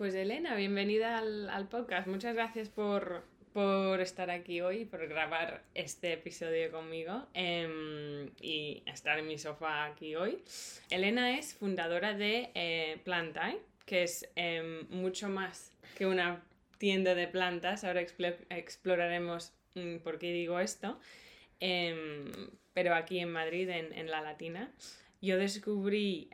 Pues Elena, bienvenida al, podcast. Muchas gracias por, estar aquí hoy, por grabar este episodio conmigo em, y estar en mi sofá aquí hoy. Elena es fundadora de eh, que es em, mucho más que una tienda de plantas. Ahora exploraremos mm, por qué digo esto. Em, pero aquí en Madrid, en, La Latina, yo descubrí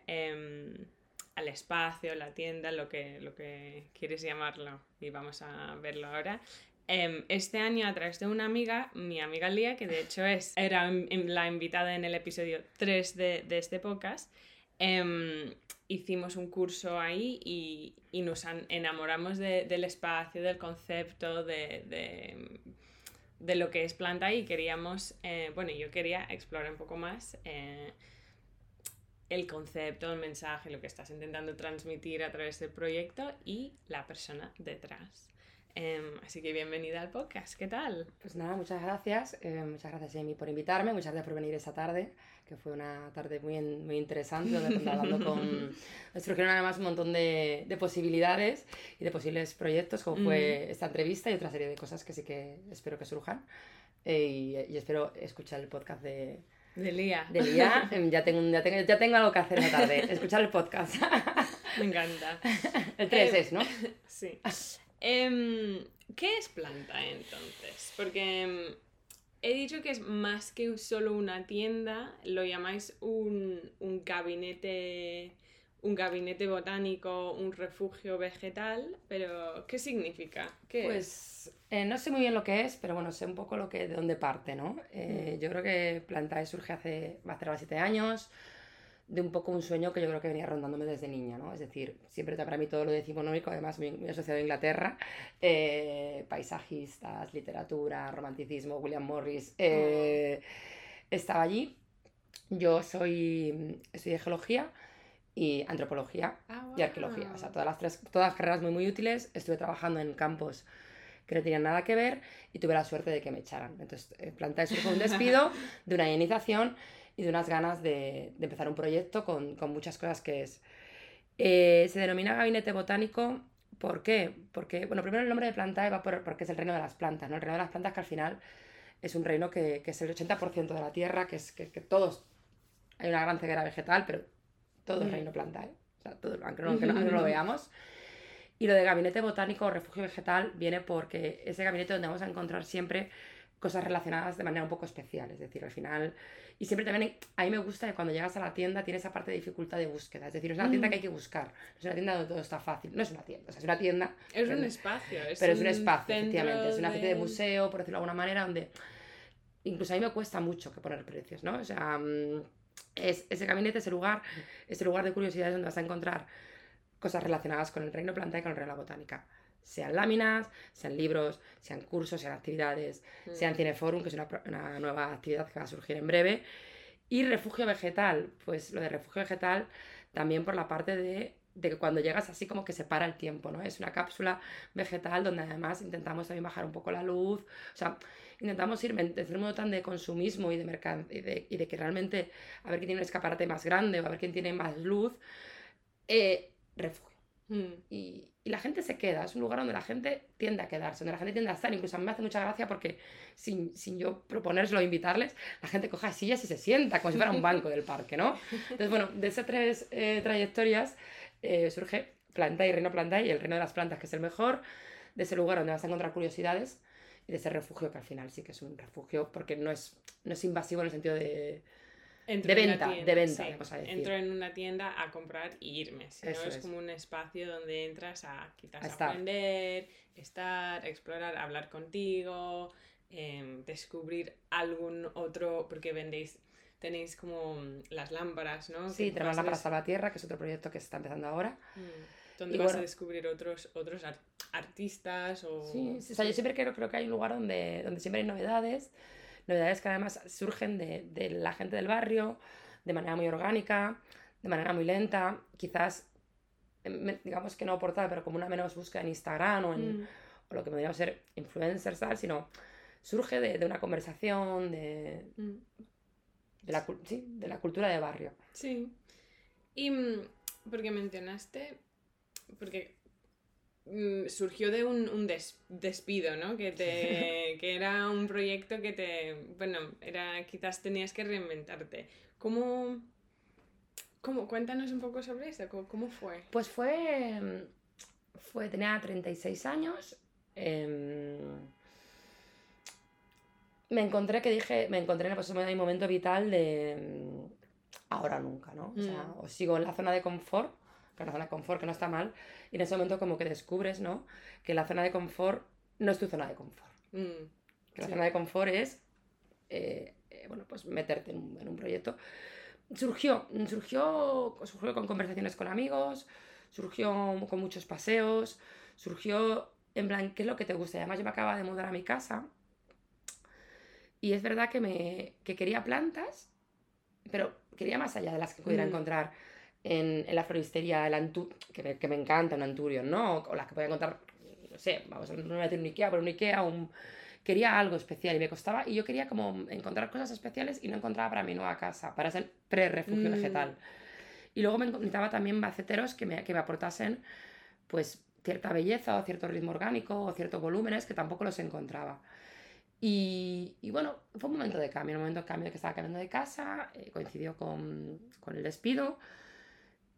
al espacio, la tienda, lo que, lo que quieres llamarlo, y vamos a verlo ahora. Em, este año, a través de una amiga, mi amiga Lía, que de hecho es, era la invitada en el episodio 3 de, este podcast, em, hicimos un curso ahí y, nos enamoramos del espacio, del concepto, de, de, lo que es planta y queríamos, eh, bueno, yo quería explorar un poco más. Eh, el concepto, el mensaje, lo que estás intentando transmitir a través del proyecto y la persona detrás. Em, así que bienvenida al podcast, ¿qué tal? Pues nada, muchas gracias. Eh, muchas gracias Amy por invitarme, muchas gracias por venir esa tarde, que fue una tarde muy, muy interesante, donde hablando con... Nos surgieron además un montón de, de, posibilidades y de posibles proyectos, como fue esta entrevista y otra serie de cosas que sí que espero que surjan. Eh, y espero escuchar el podcast de, de Lía. De Lía. Em, ya tengo, ya, tengo, ya tengo algo que hacer esta tarde. Escuchar el podcast. Me encanta. El 3 em, es, ¿no? Sí. Em, ¿Qué es planta entonces? Porque he dicho que es más que solo una tienda, lo llamáis un, un gabinete un gabinete botánico, un refugio vegetal, pero ¿qué significa? ¿Qué pues eh, no sé muy bien lo que es, pero bueno, sé un poco lo que, de dónde parte, ¿no? Eh, mm. Yo creo que Plantae surge hace, va a ser siete años, de un poco un sueño que yo creo que venía rondándome desde niña, ¿no? Es decir, siempre para mí todo lo decimonónico, además muy, asociado a Inglaterra, eh, paisajistas, literatura, romanticismo, William Morris, oh. estaba allí. Yo soy, estudié geología, y antropología ah, y arqueología. O sea, todas las, tres, todas las carreras muy, muy útiles. Estuve trabajando en campos que no tenían nada que ver y tuve la suerte de que me echaran. Entonces, eh, Planta eso fue un despido, de una iniciación y de unas ganas de, de empezar un proyecto con, con, muchas cosas que es. Eh, se denomina gabinete botánico. ¿Por qué? Porque, bueno, primero el nombre de planta va por, porque es el reino de las plantas, ¿no? El reino de las plantas que al final es un reino que, que es el 80% de la tierra, que es que, que todos, hay una gran ceguera vegetal, pero todo el reino planta, ¿eh? o sea, todo, aunque, no, no, lo veamos. Y lo de gabinete botánico o refugio vegetal viene porque ese gabinete donde vamos a encontrar siempre cosas relacionadas de manera un poco especial, es decir, al final... Y siempre también, a mí me gusta que cuando llegas a la tienda tiene esa parte de dificultad de búsqueda, es decir, es una tienda que hay que buscar, es una tienda donde todo está fácil, no es una tienda, o sea, es una tienda... Es un espacio, es Pero es un espacio, efectivamente, es una especie de museo, por decirlo de alguna manera, donde incluso a mí me cuesta mucho que poner precios, ¿no? O sea... Mm, es ese gabinete, ese lugar, ese lugar de curiosidades donde vas a encontrar cosas relacionadas con el reino planta y con el reino botánica. Sean láminas, sean libros, sean cursos, sean actividades, mm. sean Cineforum, que es una, una, nueva actividad que va a surgir en breve. Y refugio vegetal, pues lo de refugio vegetal también por la parte de, de que cuando llegas así como que se para el tiempo, ¿no? Es una cápsula vegetal donde además intentamos también bajar un poco la luz, o sea, intentamos ir desde un modo tan de consumismo y de, mercado, y de, y de que realmente a ver quién tiene un escaparate más grande o a ver quién tiene más luz, eh, refugio. Mm. Y, y, la gente se queda, es un lugar donde la gente tiende a quedarse, donde la gente tiende a estar. Incluso a mí me hace mucha gracia porque sin, sin yo proponérselo o invitarles, la gente coja sillas y se sienta como si fuera un banco del parque, ¿no? Entonces, bueno, de esas tres eh, trayectorias eh, surge Planta y Reino Planta y el Reino de las Plantas, que es el mejor, de ese lugar donde vas a encontrar curiosidades de ese refugio que al final sí que es un refugio porque no es, no es invasivo en el sentido de, de venta, de venta, Entro en una tienda a comprar y irme. Si no es, como un espacio donde entras a quizás aprender, estar, explorar, hablar contigo, em, descubrir algún otro, porque vendéis, tenéis como las lámparas, ¿no? Sí, tenemos lámparas a la tierra, que es otro proyecto que se está empezando ahora. Mm donde vas a descubrir otros, otros artistas o... Sí, o sea, yo siempre creo, creo que hay un lugar donde, donde siempre hay novedades, novedades que además surgen de, de la gente del barrio, de manera muy orgánica, de manera muy lenta, quizás, em, digamos que no aportada, pero como una menos búsqueda en Instagram o en mm. o lo que podríamos ser influencers, tal, sino surge de, de una conversación, de, mm. de, la, sí, de la cultura de barrio. Sí. Y mm, porque mencionaste porque mm, surgió de un, un des- despido, ¿no? Que, te, que era un proyecto que te, bueno, era, quizás tenías que reinventarte. ¿Cómo, cómo, cuéntanos un poco sobre eso, cómo, cómo fue? Pues fue, fue, tenía 36 años. em, me encontré que dije, me encontré pues, en un momento vital de mm, ahora nunca, ¿no? O sea, Mm. o sigo en la zona de confort, que es una zona de confort que no está mal, y en ese momento como que descubres, ¿no? Que la zona de confort no es tu zona de confort. Mm, Que la Sí. zona de confort es, eh, eh, bueno, pues meterte en un, en un proyecto. Surgió, surgió, surgió con conversaciones con amigos, surgió con muchos paseos, surgió en plan, ¿qué es lo que te gusta? Y además yo me acaba de mudar a mi casa y es verdad que, me, que quería plantas, pero quería más allá de las que pudiera Mm. encontrar en, en la floristería, el antu que, me, que me encanta, un anturion, ¿no? O, o las que podía encontrar, no sé, vamos, no voy a decir un Ikea, pero un Ikea, un... Quería algo especial y me costaba, y yo quería como encontrar cosas especiales y no encontraba para mi nueva casa, para ser pre-refugio Mm. vegetal. Y luego me necesitaba también maceteros que me, que me aportasen, pues, cierta belleza o cierto ritmo orgánico o ciertos volúmenes que tampoco los encontraba. Y, y bueno, fue un momento de cambio, un momento de cambio que estaba cambiando de casa, eh, coincidió con, con el despido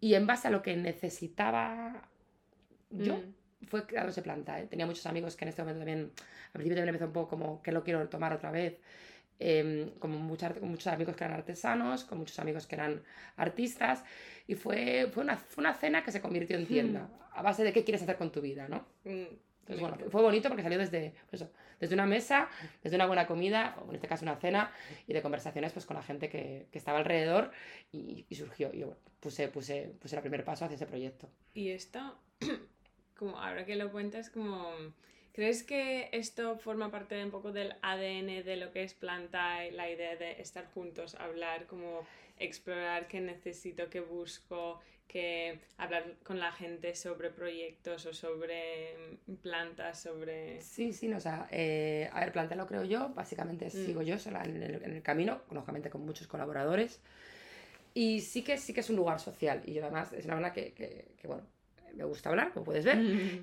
y en base a lo que necesitaba yo, mm, fue creándose planta. ¿eh? Tenía muchos amigos que en este momento también, al principio también empezó un poco como que lo quiero tomar otra vez, em, como mucha- con muchos amigos que eran artesanos, con muchos amigos que eran artistas, y fue, fue, una, fue una cena que se convirtió en tienda, a base de qué quieres hacer con tu vida, ¿no? mm, Entonces, me bueno, fue bonito porque salió desde, pues eso, desde una mesa, desde una buena comida, o en este caso una cena, y de conversaciones pues, con la gente que, que estaba alrededor, y, y surgió. Y yo bueno, puse, puse, puse el primer paso hacia ese proyecto. Y esto, como ahora que lo cuentas, como ¿crees que esto forma parte de un poco del ADN de lo que es planta la idea de estar juntos, hablar, como explorar qué necesito, qué busco, que hablar con la gente sobre proyectos o sobre mm, plantas, sobre Sí, sí, no, o sea, eh, a ver, Planta lo creo yo, básicamente Mm. sigo yo sola en el, en el camino, lógicamente con muchos colaboradores. Y sí que, sí que es un lugar social. Y yo además es una persona que, que, que, bueno, me gusta hablar, como puedes ver.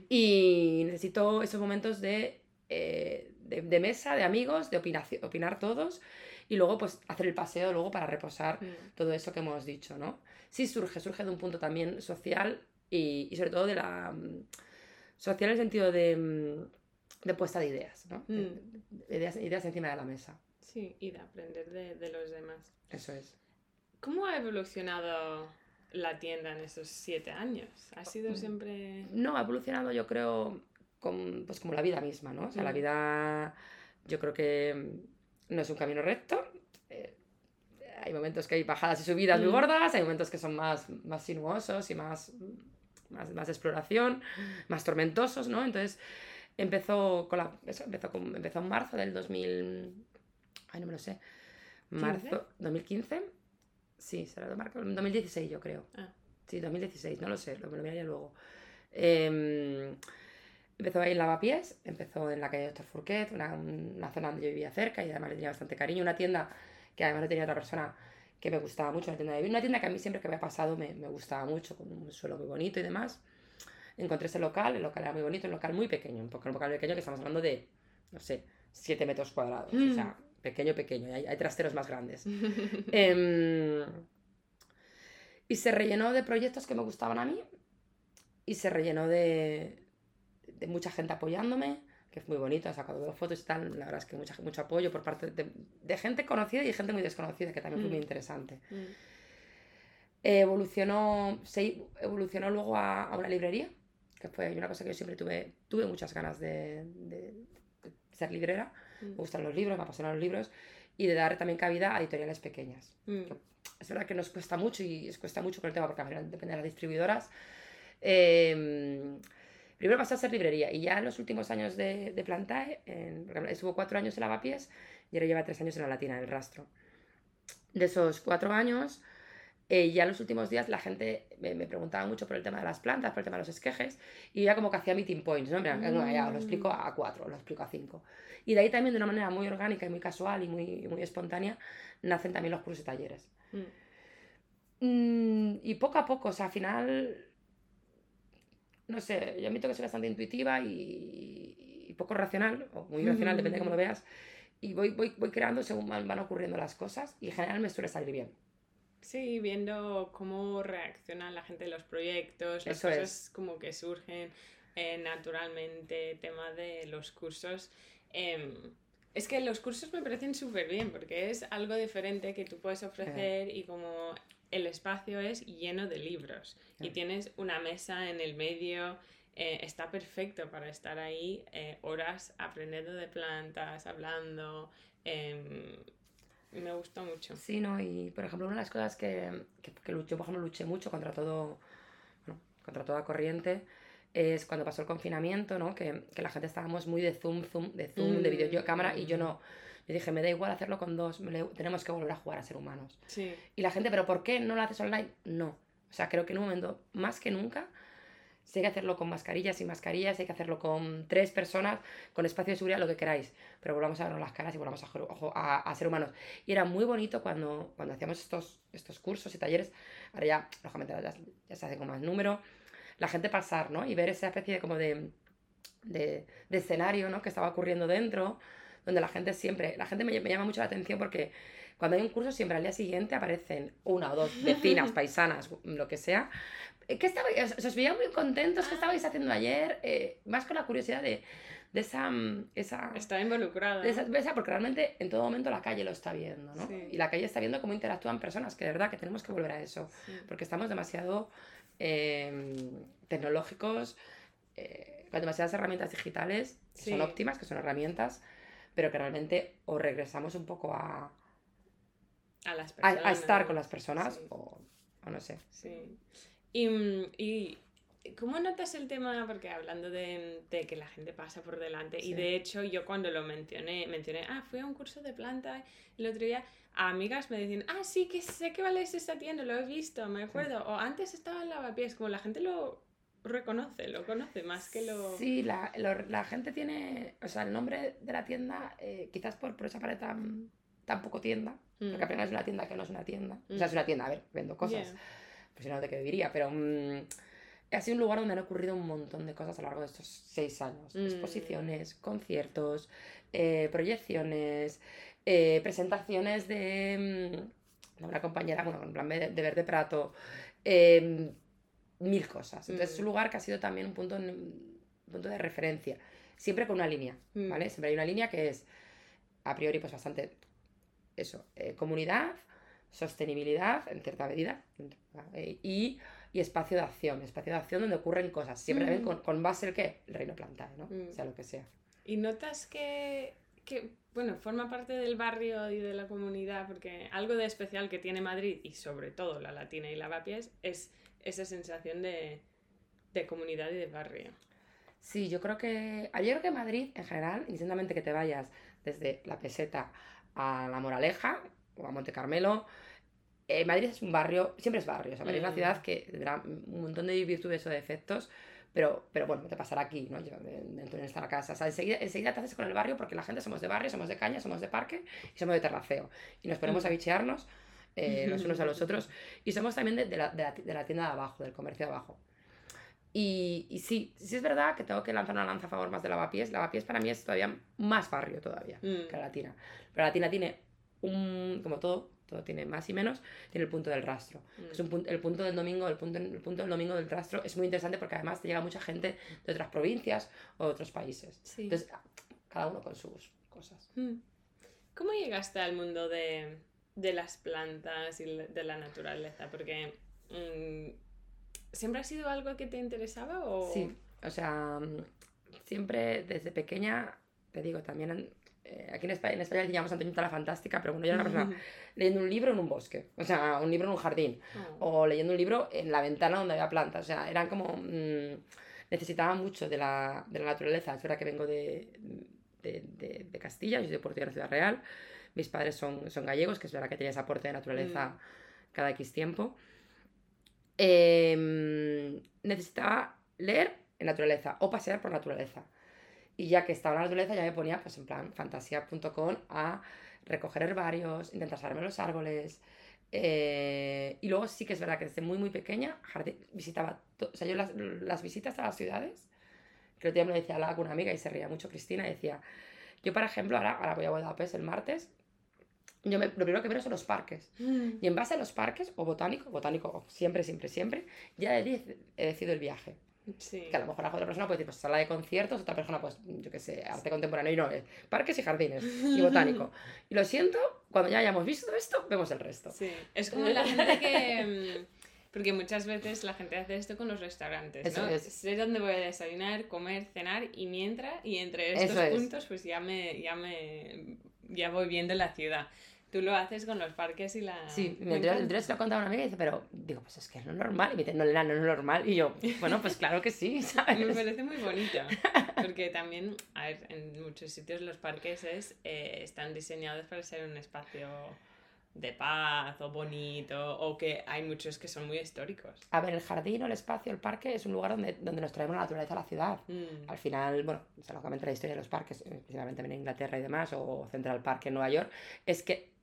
Y necesito esos momentos de, eh, de, de mesa, de amigos, de opinaci- opinar todos. Y luego, pues, hacer el paseo luego para reposar Mm, todo eso que hemos dicho, ¿no? Sí surge, surge de un punto también social y, y sobre todo de la... mm, social en el sentido de, mm, de puesta de ideas, ¿no? Mm. de ideas, ideas encima de la mesa, Sí, y de aprender de, de los demás. eso es. ¿Cómo ha evolucionado la tienda en esos siete años? ¿Ha sido Mm. siempre...? No, ha evolucionado yo creo con- pues como la vida misma, ¿no? O sea, la Mm. vida yo creo que no es un camino recto. eh, hay momentos que hay bajadas y subidas muy Mm. gordas, hay momentos que son más, más sinuosos y más, más, más exploración, más tormentosos, ¿no? Entonces empezó con la, eso, empezó, con- empezó en marzo del 2000, ay no me lo sé, marzo, 2015, sí, será de marzo, 2016 yo creo. Ah. Sí, 2016, no lo sé, lo, me lo miraría luego. Em, empezó ahí en Lavapiés, empezó en la calle Doctor Fourquet, una, una zona donde yo vivía cerca y además le tenía bastante cariño. Una tienda que además le tenía otra persona que me gustaba mucho, una tienda de vino, una tienda que a mí siempre que me ha pasado me, me gustaba mucho, con un suelo muy bonito y demás. Encontré ese local, el local era muy bonito, un local muy pequeño, un poco un local pequeño que estamos hablando de, no sé, 7 metros cuadrados, o sea, pequeño, pequeño, y hay, hay trasteros más grandes. Em, y se rellenó de proyectos que me gustaban a mí y se rellenó de, de mucha gente apoyándome, que es muy bonito, he sacado fotos y tal, la verdad es que mucha, mucho apoyo por parte de, de gente conocida y gente muy desconocida, que también fue muy Mm. interesante. Mm, Evolucionó, se evolucionó luego a, a una librería, que fue una cosa que yo siempre tuve, tuve muchas ganas de, de- de ser librera, me mm, gustan los libros, me apasionan los libros, y de dar también cabida a editoriales pequeñas. mm. Es verdad que nos cuesta mucho y os cuesta mucho con el tema porque al final depende de las distribuidoras. Eh, primero pasó a ser librería y ya en los últimos años de, de Plantae, en, estuvo cuatro años en Lavapiés y ahora lleva tres años en la Latina, en el rastro. De esos cuatro años, eh, ya en los últimos días la gente me, me preguntaba mucho por el tema de las plantas, por el tema de los esquejes y ya como que hacía meeting points, ¿no? Mira, no, ya, lo explico a cuatro, lo explico a cinco. Y de ahí también de una manera muy orgánica y muy casual y muy, muy espontánea nacen también los cursos y talleres. Mm. Mm, y poco a poco, o sea, al final, no sé, yo admito que soy bastante intuitiva y, y poco racional, o muy racional, depende de cómo lo veas, y voy, voy, voy creando según van, van ocurriendo las cosas y en general me suele salir bien. Sí, viendo cómo reacciona la gente en los proyectos, las Eso cosas es. como que surgen eh, naturalmente, tema de los cursos. em, es que los cursos me parecen súper bien porque es algo diferente que tú puedes ofrecer y como el espacio es lleno de libros y Sí. tienes una mesa en el medio, eh, está perfecto para estar ahí eh, horas aprendiendo de plantas, hablando. em, me gustó mucho. Sí, ¿no? Y por ejemplo, una de las cosas que, que, que yo, por ejemplo, luché mucho contra todo, bueno, contra toda corriente, es cuando pasó el confinamiento, ¿no? Que, que la gente estábamos muy de zoom, zoom, de zoom, de Mm. videocámara, y yo no. Yo dije, me da igual hacerlo con dos, tenemos que volver a jugar a ser humanos. Sí. Y la gente, ¿pero por qué no lo haces online? No. O sea, creo que en un momento, más que nunca, si hay que hacerlo con mascarillas y mascarillas, hay que hacerlo con tres personas, con espacio de seguridad, lo que queráis. Pero volvamos a vernos las caras y volvamos a, a, a ser humanos. Y era muy bonito cuando, cuando hacíamos estos, estos cursos y talleres. Ahora ya, lógicamente, ya, ya se hace con más número. La gente pasar, ¿no? Y ver esa especie de como de, de, de escenario, ¿no? Que estaba ocurriendo dentro, donde la gente siempre, la gente me, me llama mucho la atención porque cuando hay un curso siempre al día siguiente aparecen una o dos vecinas, paisanas, lo que sea. Eh, ¿Qué estabais, os, os veía muy contentos? ¿Qué estabais haciendo ayer? Eh, más con la curiosidad de, de esa... mm, esa Está involucrada. de esa, de esa- porque realmente en todo momento la calle lo está viendo, ¿no? Sí. Y la calle está viendo cómo interactúan personas, que de verdad que tenemos que volver a eso Sí. porque estamos demasiado eh, tecnológicos, eh, con demasiadas herramientas digitales, que Sí. son óptimas, que son herramientas, pero que realmente o regresamos un poco a, A las personas. a estar con las personas Sí. o, o no sé. Sí. Y, mm, y ¿cómo notas el tema? Porque hablando de, de que la gente pasa por delante, y de hecho yo cuando lo mencioné, mencioné, ah, fui a un curso de planta el otro día, amigas me decían, ah, sí, que sé que vale esa tienda, lo he visto, me acuerdo. O antes estaba en lavapiés, como la gente lo reconoce, lo conoce más que lo... Sí, la, lo- la gente tiene, o sea, el nombre de la tienda, eh, quizás por, por esa pared tan, tan poco tienda, Mm. porque apenas es una tienda que no es una tienda. O sea, es Mm. una tienda, a ver, vendo cosas. Yeah. pues si no, ¿de qué viviría? Pero mm, ha sido un lugar donde han ocurrido un montón de cosas a lo largo de estos seis años. Mm. Exposiciones, conciertos, eh, proyecciones, eh, presentaciones de, mm, de una compañera, bueno, en plan de, de Verde Prato, eh, mil cosas. Entonces es un Mm. lugar que ha sido también un punto, un punto de referencia, siempre con una línea, Mm. ¿vale? Siempre hay una línea que es, a priori, pues bastante, eso, eh, comunidad, sostenibilidad, en cierta medida, eh, y, y espacio de acción, espacio de acción donde ocurren cosas, siempre también Mm. con, con base el qué, el reino plantae, ¿no? Sea lo que sea. ¿Y notas que, que, bueno, forma parte del barrio y de la comunidad? Porque algo de especial que tiene Madrid, y sobre todo la Latina y Lavapiés, es esa sensación de, de comunidad y de barrio. Sí, yo creo que. Yo creo que Madrid, en general, indistintamente que te vayas desde la peseta a la Moraleja o a Monte Carmelo, eh, Madrid es un barrio, siempre es barrio. O sea, Madrid es Mm. una ciudad que tendrá un montón de virtudes o defectos, pero, pero bueno, te pasará aquí, ¿no? Yo, de- dentro de esta casa. O sea, enseguida, enseguida te haces con el barrio porque la gente somos de barrio, somos de caña, somos de parque y somos de terraceo. Y nos ponemos a bichearnos eh, los unos a los otros. Y somos también de, de la, de la de la tienda de abajo, del comercio de abajo. Y, y sí, sí es verdad que tengo que lanzar una lanza a favor más de Lavapiés. Lavapiés para mí es todavía más barrio todavía Mm. que la Latina. Pero la Latina tiene un, como todo, todo tiene más y menos, tiene el punto del rastro. que es un pun- el punto del domingo, el punto, el punto del domingo del rastro es muy interesante porque además te llega mucha gente de otras provincias o de otros países. Sí. Entonces, cada uno con sus cosas. Mm. ¿Cómo llegaste al mundo de, de las plantas y de la naturaleza? Porque mm, ¿siempre ha sido algo que te interesaba o...? Sí, o sea, mm, siempre desde pequeña, te digo, también eh, aquí en España, en España le llamamos Antoñita la Fantástica, pero bueno, yo era una persona leyendo un libro en un bosque, o sea, un libro en un jardín, Oh. o leyendo un libro en la ventana donde había plantas, o sea, eran como... mm, necesitaba mucho de la, de la naturaleza, es verdad que vengo de, de, de- de Castilla, yo soy de Portugal, Ciudad Real, mis padres son, son gallegos, que es verdad que tenía ese aporte de naturaleza Mm. cada X tiempo. Em, necesitaba leer en naturaleza o pasear por naturaleza. Y ya que estaba en la naturaleza, ya me ponía, pues en plan, fantasía.com a recoger herbarios, intentar salvarme los árboles, Eh, y luego sí que es verdad que desde muy, muy pequeña visitaba, o sea, yo las, las, visitas a las ciudades, que el otro día me lo decía, hablaba con una amiga y se reía mucho Cristina y decía, yo por ejemplo, ahora, ahora voy a Budapest el martes, yo me, lo primero que veo son los parques. Mm. Y en base a los parques, o botánico, botánico siempre, siempre, siempre, ya he, he decidido el viaje. Que a lo mejor la otra persona puede decir, pues sala de conciertos, otra persona, pues yo qué sé, arte contemporáneo, y no, es parques y jardines, y botánico. Y lo siento, cuando ya hayamos visto esto, vemos el resto. Sí, es como la gente que... Mm, porque muchas veces la gente hace esto con los restaurantes, ¿no? Sé dónde voy a desayunar, comer, cenar, y mientras, y entre estos puntos, pues ya me, ya me, ya voy viendo la ciudad. Tú lo haces con los parques y la... Sí, me el se lo contado a una amiga y dice, pero digo, pues es que es lo normal. Y me dice, no, no, no es normal. Y yo, bueno, pues claro que sí, ¿sabes? Me parece muy bonito. Porque también, a ver, en muchos sitios los parques es, eh, están diseñados para ser un espacio de paz o bonito, o que hay muchos que son muy históricos. A ver, el jardín o el espacio, el parque, es un lugar donde, donde nos traemos la naturaleza a la ciudad. Mm. Al final, bueno, lógicamente la historia de los parques, especialmente en Inglaterra y demás, o Central Park en Nueva York, es que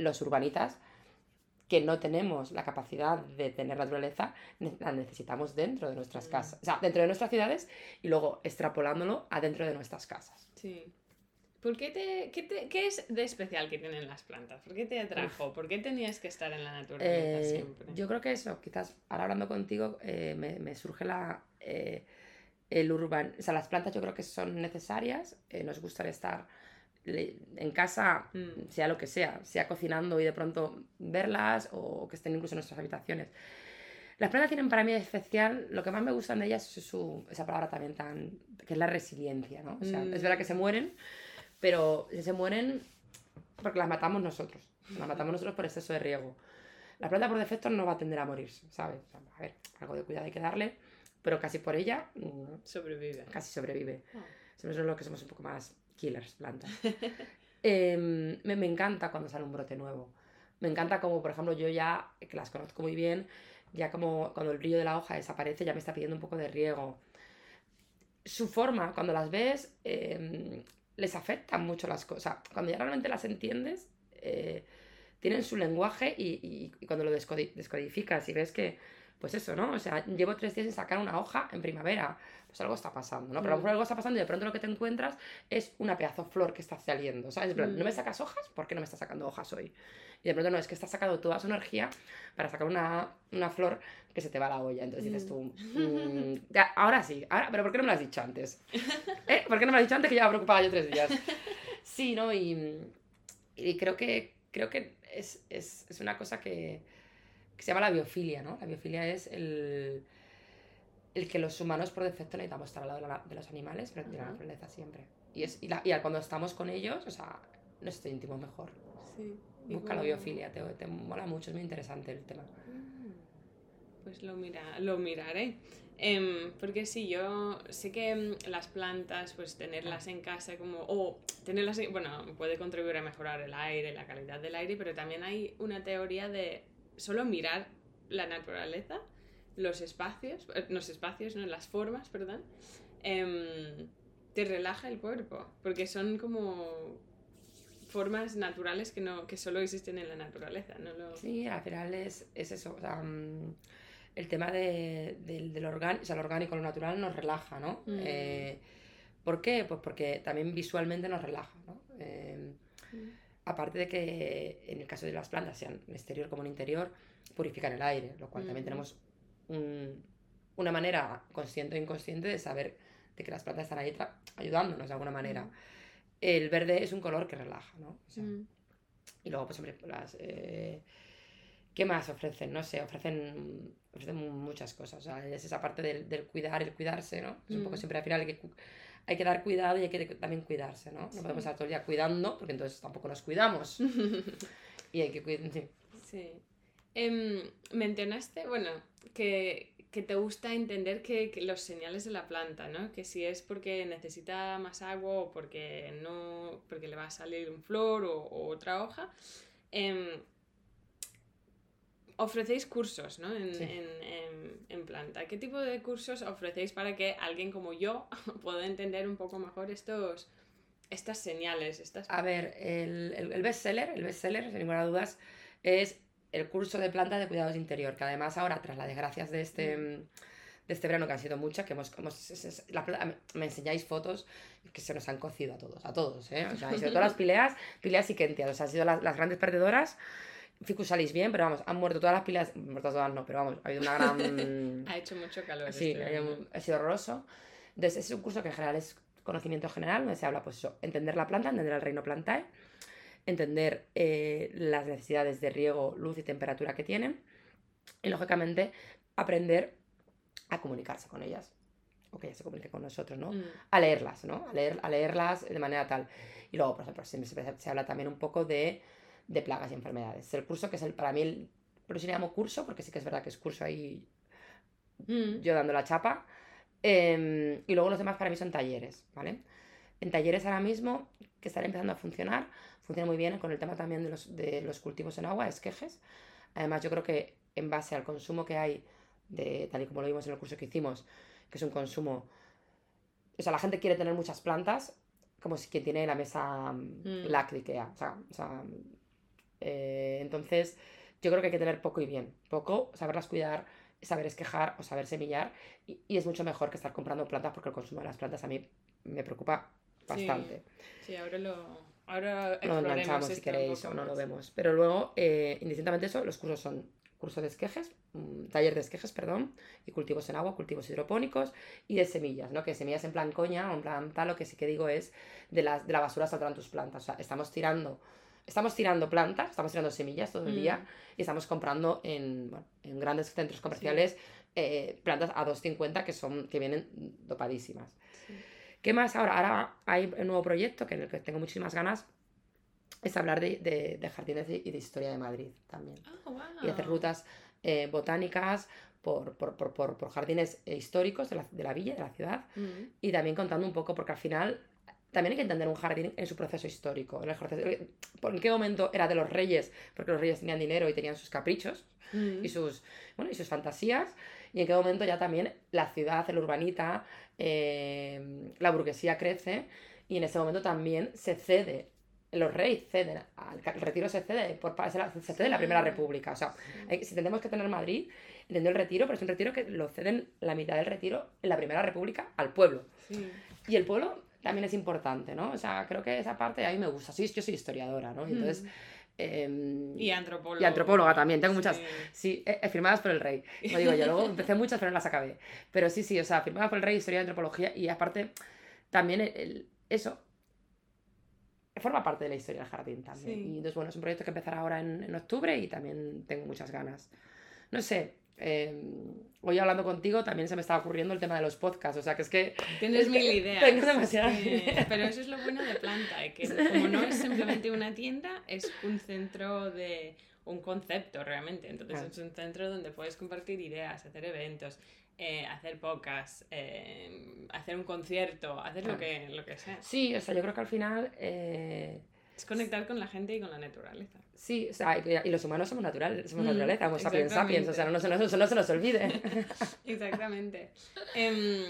los urbanitas que no tenemos la capacidad de tener naturaleza, la necesitamos dentro de nuestras mm. casas, o sea, dentro de nuestras ciudades y luego extrapolándolo a dentro de nuestras casas. Sí. ¿Por qué, te, qué, es de especial que tienen las plantas? ¿Por qué te atrajo? ¿Por qué tenías que estar en la naturaleza eh, siempre? Yo creo que eso, quizás ahora hablando contigo, eh, me, surge la, eh, el urban... O sea, las plantas yo creo que son necesarias, nos gustaría estar en casa, mm. sea lo que sea, sea cocinando y de pronto verlas o que estén incluso en nuestras habitaciones. Las plantas tienen para mí especial, lo que más me gustan de ellas es su, esa palabra también tan, que es la resiliencia, ¿no? O sea, es verdad que se mueren, pero se mueren porque las matamos nosotros, las matamos nosotros por exceso de riego. La planta por defecto no va a tender a morirse, ¿sabes? a ver, algo de cuidado hay que darle, pero casi por ella... Mm, sobrevive. Casi sobrevive. Oh. Somos lo que somos un poco más killers, plantas. Em, me, encanta cuando sale un brote nuevo. Me encanta como, por ejemplo, yo ya, que las conozco muy bien, ya como cuando el brillo de la hoja desaparece, ya me está pidiendo un poco de riego. Su forma, cuando las ves, em, les afectan mucho las cosas. Cuando ya realmente las entiendes, eh, tienen su lenguaje y, y, cuando lo descodificas y ves que pues eso, ¿no? O sea, llevo tres días sin sacar una hoja en primavera, pues algo está pasando, ¿no? Pero a lo mejor mm. algo está pasando y de pronto lo que te encuentras es una pedazo flor que está saliendo, ¿sabes? ¿no me mm. sacas hojas? ¿Por qué no me estás sacando hojas hoy? Y de pronto no, es que estás sacando toda su energía para sacar una, flor que se te va a la olla. Entonces dices tú, mm. ahora sí, ahora, pero ¿por qué no me lo has dicho antes? ¿Eh? ¿Por qué no me lo has dicho antes que ya preocupaba yo tres días? Sí, ¿no? Y, y creo que, creo que es, es, es una cosa que que se llama la biofilia, ¿no? La biofilia es el, el que los humanos por defecto necesitamos estar al lado de, los animales, pero de la naturaleza siempre. Y, es, y, la, y, cuando estamos con ellos, o sea, nos sentimos mejor. Sí. Busca la biofilia, te, te, mola mucho, es muy interesante el tema. Mm. Pues lo, mira, lo miraré. Em, porque sí, yo sé que em, las plantas, pues tenerlas en casa como, o tenerlas, bueno, puede contribuir a mejorar el aire, la calidad del aire, pero también hay una teoría de solo mirar la naturaleza, los espacios, eh, los espacios, no, las formas, perdón, em, te relaja el cuerpo, porque son como formas naturales que, no, que solo existen en la naturaleza. No lo... Sí, al final es, eso. Mm, el tema de, del, orgánico, o sea, lo orgánico, lo natural nos relaja, ¿no? Mm. Eh, ¿Por qué? Pues porque también visualmente nos relaja, ¿no? Em, mm. Aparte de que en el caso de las plantas, sean en exterior como en interior, purifican el aire, lo cual también tenemos una manera consciente o inconsciente de saber de que las plantas están ahí ayudándonos de alguna manera. El verde es un color que relaja, ¿no? Y luego, pues, hombre, las... Eh, ¿Qué más ofrecen? No sé, ofrecen, ofrecen muchas cosas. es esa parte del, del, cuidar, el cuidarse, ¿no? Es un poco siempre al final que hay que dar cuidado y hay que también cuidarse, ¿no? No podemos estar todo el día cuidando, porque entonces tampoco nos cuidamos. y hay que cuidar. Sí. sí. Em, mencionaste, bueno, que, que, te gusta entender que, los señales de la planta, ¿no? Que si es porque necesita más agua o porque no, porque le va a salir un flor o, otra hoja. Em, ofrecéis cursos, ¿no? En, en, planta. ¿Qué tipo de cursos ofrecéis para que alguien como yo pueda entender un poco mejor estos, estas señales? Estas... A ver, el, el, bestseller, el bestseller, sin ninguna duda, es el curso de plantas de cuidados de interior, que además ahora, tras las desgracias de este, Mm. de este verano, que han sido muchas, que hemos, hemos- la me enseñáis fotos que se nos han cocido a todos, a todos, ¿eh? O sea, han sido todas las pileas, pileas y kentias, o sea, han sido las, las grandes perdedoras. Ficus salís bien, pero vamos, han muerto todas las pileas, muertas todas no, pero vamos, ha habido una gran... Ha hecho mucho calor. Sí, este ha sido horroroso. Entonces, es un curso que en general es conocimiento general, donde se habla, pues eso, entender la planta, entender el reino plantae, entender eh, las necesidades de riego, luz y temperatura que tienen, y lógicamente aprender a comunicarse con ellas, o que ellas se comuniquen con nosotros, ¿no? Mm. A leerlas, ¿no? A, leer, a leerlas de manera tal. Y luego, por ejemplo, siempre se, se habla también un poco de, de plagas y enfermedades. El curso que es el, para mí, el, pero sí le llamo curso, porque sí que es verdad que es curso ahí Mm. yo dando la chapa. Em, y luego los demás para mí son talleres, ¿vale? En talleres ahora mismo, que están empezando a funcionar, funciona muy bien con el tema también de los, de los cultivos en agua, esquejes. Además, yo creo que en base al consumo que hay, de, tal y como lo vimos en el curso que hicimos, que es un consumo... O sea, la gente quiere tener muchas plantas, como si quien tiene la mesa mm, Ikea. O sea, o sea, eh, entonces, yo creo que hay que tener poco y bien. Poco, saberlas cuidar, saber esquejar o saber semillar. Y, y es mucho mejor que estar comprando plantas porque el consumo de las plantas a mí me preocupa bastante. Sí, ahora lo. Ahora Lo enganchamos si esto un queréis o no lo vemos. Pero luego, eh, indistintamente eso, los cursos son curso de esquejes, mm, taller de esquejes, perdón, y cultivos en agua, cultivos hidropónicos y de semillas, ¿no? Que semillas en plan coña o en plan tal, lo que sí que digo es de, las, de la basura saldrán tus plantas. O sea, estamos tirando, estamos tirando plantas, estamos tirando semillas todo el día Mm. y estamos comprando en, bueno, en grandes centros comerciales eh, plantas a 2,50 que son que vienen dopadísimas. ¿Qué más ahora? Ahora hay un nuevo proyecto que en el que tengo muchísimas ganas, es hablar de, de- de jardines y de historia de Madrid también. Ah, wow. Y hacer rutas eh, botánicas por, por, por- por- jardines eh, históricos de la, de la villa, de la ciudad, Mm. y también contando un poco, porque al final también hay que entender un jardín en su proceso histórico. En el proceso- ¿Por qué momento era de los reyes? Porque los reyes tenían dinero y tenían sus caprichos Mm. y sus, bueno, y sus fantasías, y en qué momento ya también la ciudad, el urbanita, eh, la burguesía crece, y en ese momento también se cede, los reyes ceden, el retiro se cede, por, se cede la Primera. República. O sea, hay- si tenemos que tener Madrid, entendiendo el retiro, pero es un retiro que lo ceden la mitad del retiro en la Primera República al pueblo. Sí. Y el pueblo también es importante, ¿no? O sea, creo que esa parte a mí me gusta. Sí, yo soy historiadora, ¿no? Y entonces... em, Y antropóloga. y antropóloga también, tengo muchas. Sí. Sí, eh, eh, firmadas por el rey. Lo digo yo, luego empecé muchas, pero no las acabé. Pero sí, sí, o sea, firmadas por el rey, historia de antropología y aparte también el- el- eso forma parte de la historia del jardín también. Sí. Y entonces, bueno, es un proyecto que empezará ahora en, en octubre y también tengo muchas ganas. No sé, eh, hoy hablando contigo también se me estaba ocurriendo el tema de los podcasts, o sea, que es que Tienes Es que mil ideas. tengo demasiadas Sí, ideas. Pero eso es lo bueno de Planta, eh, que como no es simplemente una tienda, es un centro de un concepto realmente. Entonces Claro. es un centro donde puedes compartir ideas, hacer eventos, eh, hacer podcasts, eh, hacer un concierto, hacer lo, que, lo que sea. sí, o sea, yo creo que al final... Es conectar con la gente y con la naturaleza. Sí, o sea, y, y los humanos somos naturales, somos Mm, naturaleza, somos sapiens sapiens, o sea, no, se nos- no se nos olvide. Exactamente. Em,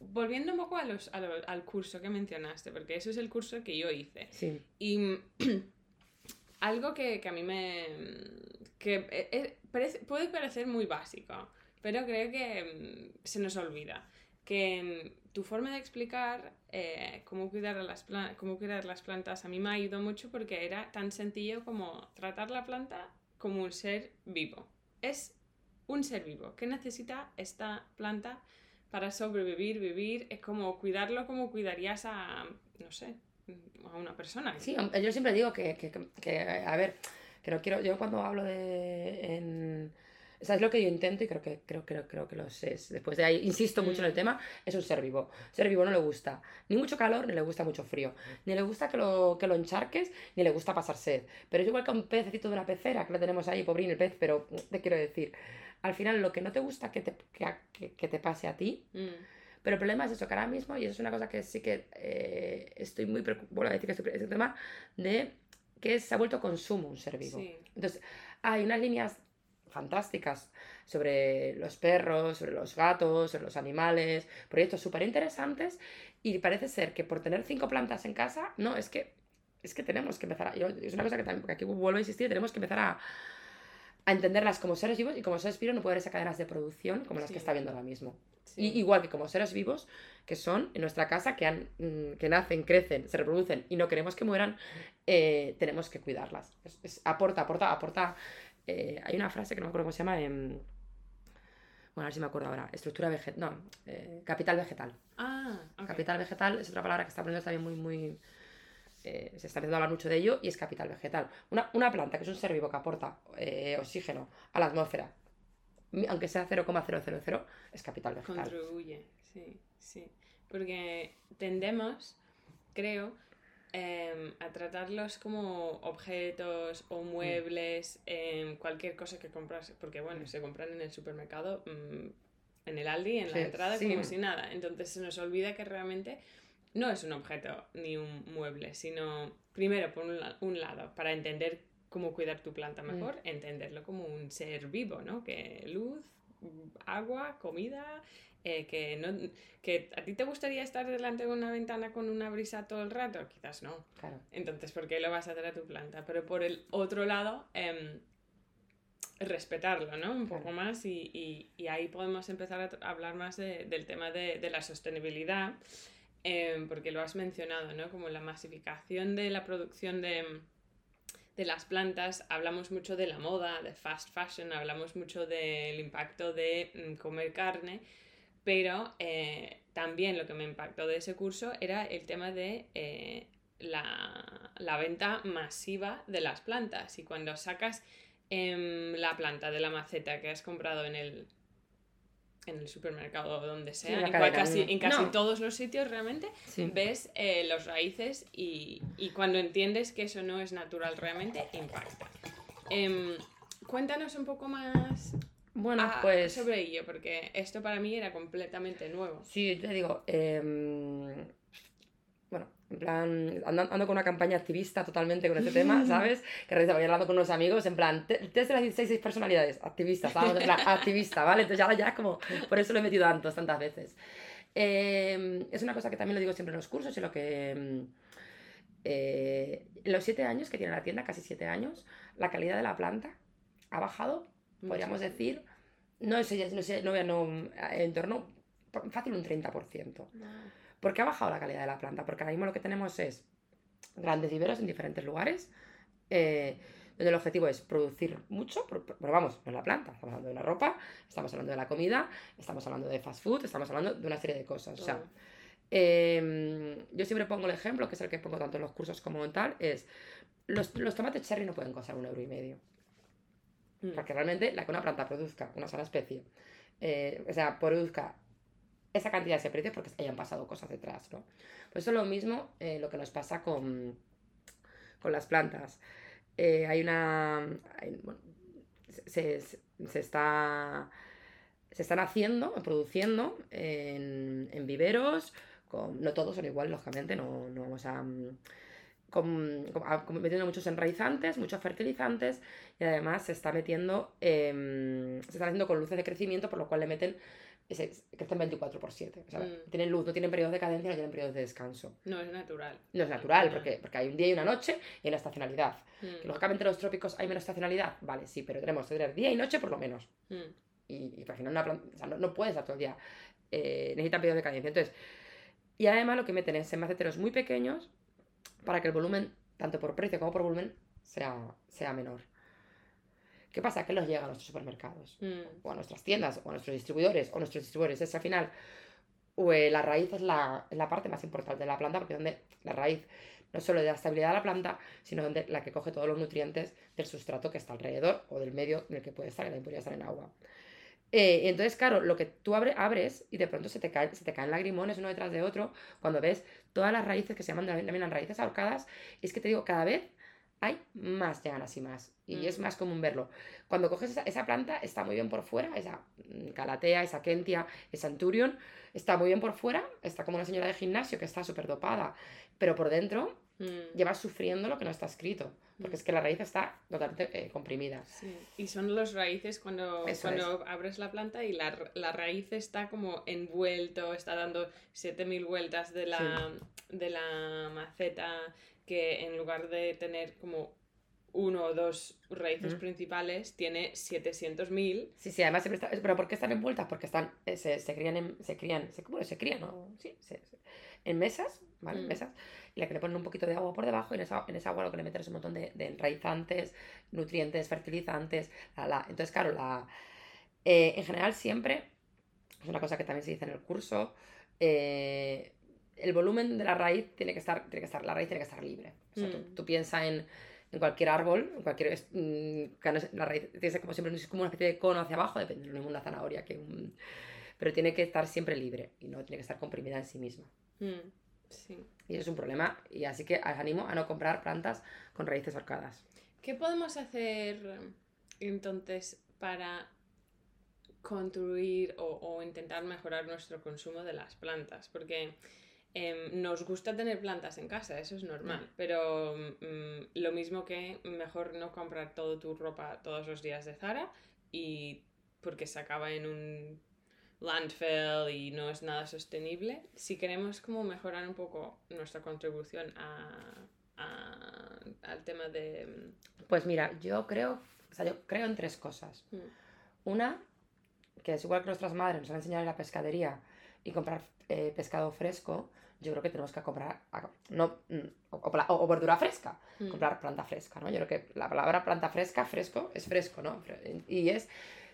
volviendo un poco a los, a al curso que mencionaste, porque eso es el curso que yo hice. Sí, Y algo que, que a mí me... que eh, eh, parece- puede parecer muy básico, pero creo que mm, se nos olvida. Que mm, tu forma de explicar eh, cómo, cuidar a las cómo cuidar las plantas a mí me ayudado mucho porque era tan sencillo como tratar la planta como un ser vivo. Es un ser vivo que necesita esta planta para sobrevivir, vivir. Es como cuidarlo como cuidarías a, no sé, a una persona. sí, yo siempre digo que, que, que- a ver, que no quiero, yo cuando hablo de... o sea, es lo que yo intento y creo que, creo, creo, creo que lo sé. Después de ahí, insisto mucho en el tema, es un ser vivo. Ser vivo no le gusta ni mucho calor, ni le gusta mucho frío. Ni le gusta que lo, que lo encharques, ni le gusta pasar sed. Pero es igual que un pececito de una pecera, que lo tenemos ahí, pobrín el pez, pero te quiero decir, al final lo que no te gusta que te, que, que- te pase a ti, Mm, Pero el problema es eso, que ahora mismo, y eso es una cosa que sí que eh, estoy muy preocupada, a decir que estoy es el tema de que se ha vuelto consumo un ser vivo. sí. Entonces, hay unas líneas fantásticas sobre los perros, sobre los gatos, sobre los animales, proyectos súper interesantes, y parece ser que por tener cinco plantas en casa, no, es que, es que tenemos que empezar a... yo- es una cosa que también, porque aquí vuelvo a insistir, tenemos que empezar a, a entenderlas como seres vivos y como seres vivos no puede haber esas cadenas de producción como las Sí. que está viendo ahora mismo. Sí. Y, igual que como seres vivos que son en nuestra casa, que, han, mm, que nacen, crecen, se reproducen y no queremos que mueran, eh, tenemos que cuidarlas. Es- es- aporta, aporta, aporta. Eh, hay una frase que no me acuerdo cómo se llama. em, bueno, a ver si me acuerdo ahora. Estructura vegetal. No, eh, capital vegetal. Ah. Capital vegetal es otra palabra que está aprendiendo también muy, muy. eh, se está empezando a hablar mucho de ello y es capital vegetal. Una, una planta que es un ser vivo que aporta eh, oxígeno a la atmósfera, aunque sea 0,000, es capital vegetal. Contribuye, sí, sí. Porque tendemos, creo, em, a tratarlos como objetos o muebles, em, cualquier cosa que compras, porque bueno, se compran en el supermercado, mm, en el Aldi, en Sí, la entrada, sí. como si nada. Entonces se nos olvida que realmente no es un objeto ni un mueble, sino primero, por un, la- un lado, para entender cómo cuidar tu planta mejor, entenderlo como un ser vivo, ¿no? Que luz, agua, comida, eh, que, no, que a ti te gustaría estar delante de una ventana con una brisa todo el rato, quizás no. Claro. Entonces, ¿por qué lo vas a hacer a tu planta? Pero por el otro lado, em, respetarlo, ¿no? Un poco Claro. más y, y- y ahí podemos empezar a hablar más de- del tema de, de la sostenibilidad, em, porque lo has mencionado, ¿no? Como la masificación de la producción de, de las plantas, hablamos mucho de la moda, de fast fashion, hablamos mucho del impacto de mm, comer carne, pero eh, también lo que me impactó de ese curso era el tema de eh, la, la venta masiva de las plantas. Y cuando sacas em, la planta de la maceta que has comprado en el, en el supermercado o donde sea, en cual- casi, en casi no. todos los sitios realmente, Sí. ves eh, los raíces y, y cuando entiendes que eso no es natural realmente, impacta. Em, cuéntanos un poco más Bueno, ah, pues. sobre ello, porque esto para mí era completamente nuevo. Sí, yo te digo, em, bueno, en plan, ando, ando con una campaña activista totalmente con este tema, ¿sabes? Que voy hablando con unos amigos, en plan, te- test de las 16 seis personalidades, activista, estábamos en plan, activista, ¿vale? Entonces ya es como, por eso lo he metido tantos, tantas veces. Em, es una cosa que también lo digo siempre en los cursos y lo que... em, eh, en los siete años que tiene la tienda, casi siete años, la calidad de la planta ha bajado podríamos decir, no sé, no sé, no voy a no, en torno, fácil un 30%. Wow. ¿Por qué ha bajado la calidad de la planta? Porque ahora mismo lo que tenemos es grandes viveros en diferentes lugares, eh, donde el objetivo es producir mucho, pero, pero vamos, no es la planta, estamos hablando de la ropa, estamos hablando de la comida, estamos hablando de fast food, estamos hablando de una serie de cosas. O sea, eh, yo siempre pongo el ejemplo, que es el que pongo tanto en los cursos como en tal, es los, los tomates cherry no pueden costar un euro y medio. Mm. Porque realmente la que una planta produzca una sola especie, eh, o sea, produzca esa cantidad de ese precio porque hayan pasado cosas detrás, ¿no? Pues eso es lo mismo eh, lo que nos pasa con, con las plantas. Eh, hay una... bueno, se, se- está... Se están haciendo, produciendo en, en viveros, no todos son igual, lógicamente, no, no vamos a... con, con- a- con- metiendo muchos enraizantes, muchos fertilizantes y además se está metiendo, em, se está haciendo con luces de crecimiento, por lo cual le meten, se, crecen 24 por 7. O sea, Mm. tienen luz, no tienen periodos de cadencia, no tienen periodos de descanso. No es natural. No es natural, No. porque, porque hay un día y una noche y hay una estacionalidad. Mm, Que lógicamente en los trópicos hay menos estacionalidad, vale, sí, pero tenemos que tener día y noche por lo menos. mm, Y, y porque si no, una planta, o sea, no, no puedes estar todo el día. Eh, necesitan periodos de cadencia. Entonces, y además lo que meten es en maceteros muy pequeños para que el volumen, tanto por precio como por volumen, sea, sea menor. ¿Qué pasa? Que los llega a nuestros supermercados, mm. o a nuestras tiendas, o a nuestros distribuidores, o nuestros distribuidores. Es al final, o, eh, la raíz es la, la parte más importante de la planta, porque es donde la raíz no solo de la estabilidad de la planta, sino donde la que coge todos los nutrientes del sustrato que está alrededor o del medio en el que puede estar, que también podría estar en agua. Eh, y entonces, claro, lo que tú abre- abres y de pronto se te, caen, se te caen lagrimones uno detrás de otro cuando ves todas las raíces que se llaman también raíces ahorcadas. Y es que te digo, cada vez hay más llanas y más. Y Mm. es más común verlo. Cuando coges esa, esa planta, está muy bien por fuera, esa mm, calatea, esa kentia, esa anturion, está muy bien por fuera, está como una señora de gimnasio que está súper dopada, pero por dentro Mm. llevas sufriendo lo que no está escrito, porque Mm. es que la raíz está totalmente eh, comprimida. Sí, y son los raíces cuando, Eso cuando abres la planta y la, la raíz está como envuelto, está dando 7000 vueltas de la, de la maceta, que en lugar de tener como uno o dos raíces Mm. principales tiene 700.000. Sí, sí, además siempre está... ¿Pero por qué están envueltas? Porque están, eh, se, se crían, en, se crían, se, bueno, se crían, ¿no? Sí, se- se- en mesas, ¿vale? Mm. Mesas, y la que le ponen un poquito de agua por debajo, y en esa, en esa agua lo que le meten es un montón de, de enraizantes, nutrientes, fertilizantes, la, la. Entonces, claro, la... eh, en general siempre, es una cosa que también se dice en el curso, eh, el volumen de la raíz tiene que estar, tiene que estar, la raíz tiene que estar libre. O sea, tú, Mm. tú piensas en, en cualquier árbol, en cualquier, mm, la raíz tiene como siempre, es como una especie de cono hacia abajo, depende, no es una zanahoria que un- pero tiene que estar siempre libre y no tiene que estar comprimida en sí misma. Mm, sí. Y eso es un problema, y así que os animo a no comprar plantas con raíces horcadas. ¿Qué podemos hacer entonces para construir o, o intentar mejorar nuestro consumo de las plantas? Porque em, nos gusta tener plantas en casa, eso es normal, Mm. pero mm, lo mismo que mejor no comprar toda tu ropa todos los días de Zara y porque se acaba en un landfill y no es nada sostenible. Si queremos como mejorar un poco nuestra contribución a- a- al tema de... Pues mira, yo creo, o sea, yo creo en tres cosas. mm, Una, que es igual que nuestras madres nos han enseñado en la pescadería y comprar eh, pescado fresco, yo creo que tenemos que comprar, no, mm, o, o o verdura fresca, mm. comprar planta fresca, ¿no? Yo creo que la palabra planta fresca, fresco, es fresco, ¿no? Y es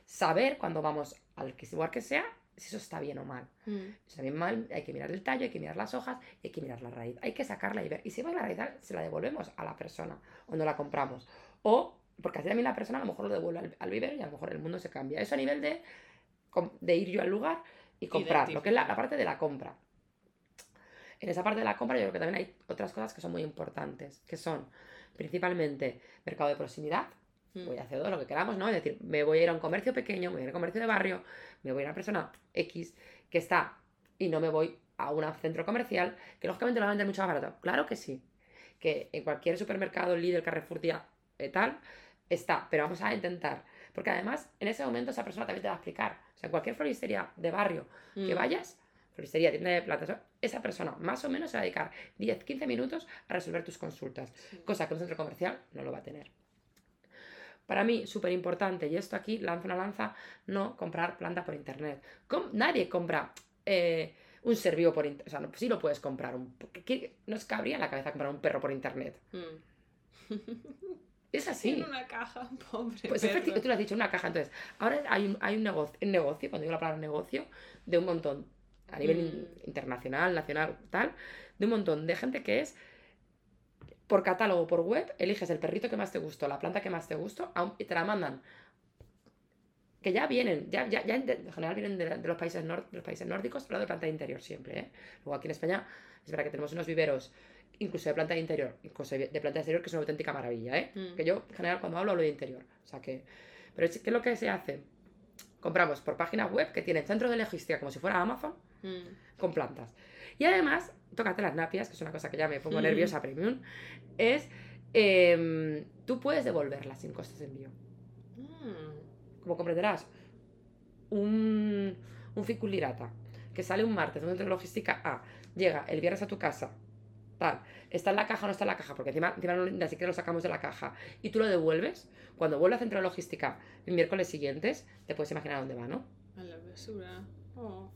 saber cuando vamos al que igual que sea, si eso está bien o mal. Mm, Si está bien mal, hay que mirar el tallo, hay que mirar las hojas, y hay que mirar la raíz. Hay que sacarla y ver. Y si va la raíz, se la devolvemos a la persona o no la compramos. O, porque así también la persona a lo mejor lo devuelve al, al vivero y a lo mejor el mundo se cambia. Eso a nivel de, de ir yo al lugar y comprar, lo que es la, la parte de la compra. En esa parte de la compra yo creo que también hay otras cosas que son muy importantes, que son principalmente mercado de proximidad, voy a hacer todo lo que queramos, ¿no? Es decir, me voy a ir a un comercio pequeño, me voy a ir a un comercio de barrio, me voy a ir a una persona X que está y no me voy a un centro comercial, que lógicamente lo van a vender mucho más barato. Claro que sí. Que en cualquier supermercado, Lidl, Carrefour, Tía, eh, tal, está. Pero vamos a intentar. Porque además, en ese momento esa persona también te va a explicar. O sea, en cualquier floristería de barrio que mm, vayas, floristería, tienda de plantas, esa persona más o menos se va a dedicar 10, 15 minutos a resolver tus consultas sí. cosa que un centro comercial no lo va a tener. Para mí, súper importante, y esto aquí lanza una lanza, no comprar planta por internet. Com- nadie compra eh, un ser vivo por internet. O sea, no, sí lo puedes comprar. Un, ¿qué- nos cabría en la cabeza comprar un perro por internet. Mm. Es así. Tiene una caja, pobre. Pues perro. efectivamente, tú lo has dicho, una caja. Entonces, ahora hay un, hay un, negocio, un negocio, cuando digo la palabra negocio, de un montón, a nivel in- Mm. internacional, nacional, tal, de un montón de gente que es, por catálogo, por web, eliges el perrito que más te gustó, la planta que más te gustó, y te la mandan. Que ya vienen, ya, ya, ya en en general vienen de, de los países nor- de los países nórdicos, pero de planta de interior siempre, ¿eh? Luego aquí en España, es verdad que tenemos unos viveros, incluso de planta de interior, incluso de planta de exterior, que es una auténtica maravilla, ¿eh? Mm. Que yo, en general, cuando hablo, hablo de interior. O sea que. Pero es- ¿qué es lo que se hace? Compramos por páginas web que tienen centro de logística como si fuera Amazon Mm, con plantas. Y además, tócate las napias, que es una cosa que ya me pongo Mm. nerviosa premium, es. em, tú puedes devolverlas sin costes de envío. mm, Como comprenderás, un, un ficulirata que sale un martes de un centro de logística A, llega el viernes a tu casa, tal, está en la caja o no está en la caja, porque encima, encima no- ni siquiera lo sacamos de la caja, y tú lo devuelves, cuando vuelve al centro de logística el miércoles siguientes, te puedes imaginar a dónde va, ¿no? A la basura. Oh.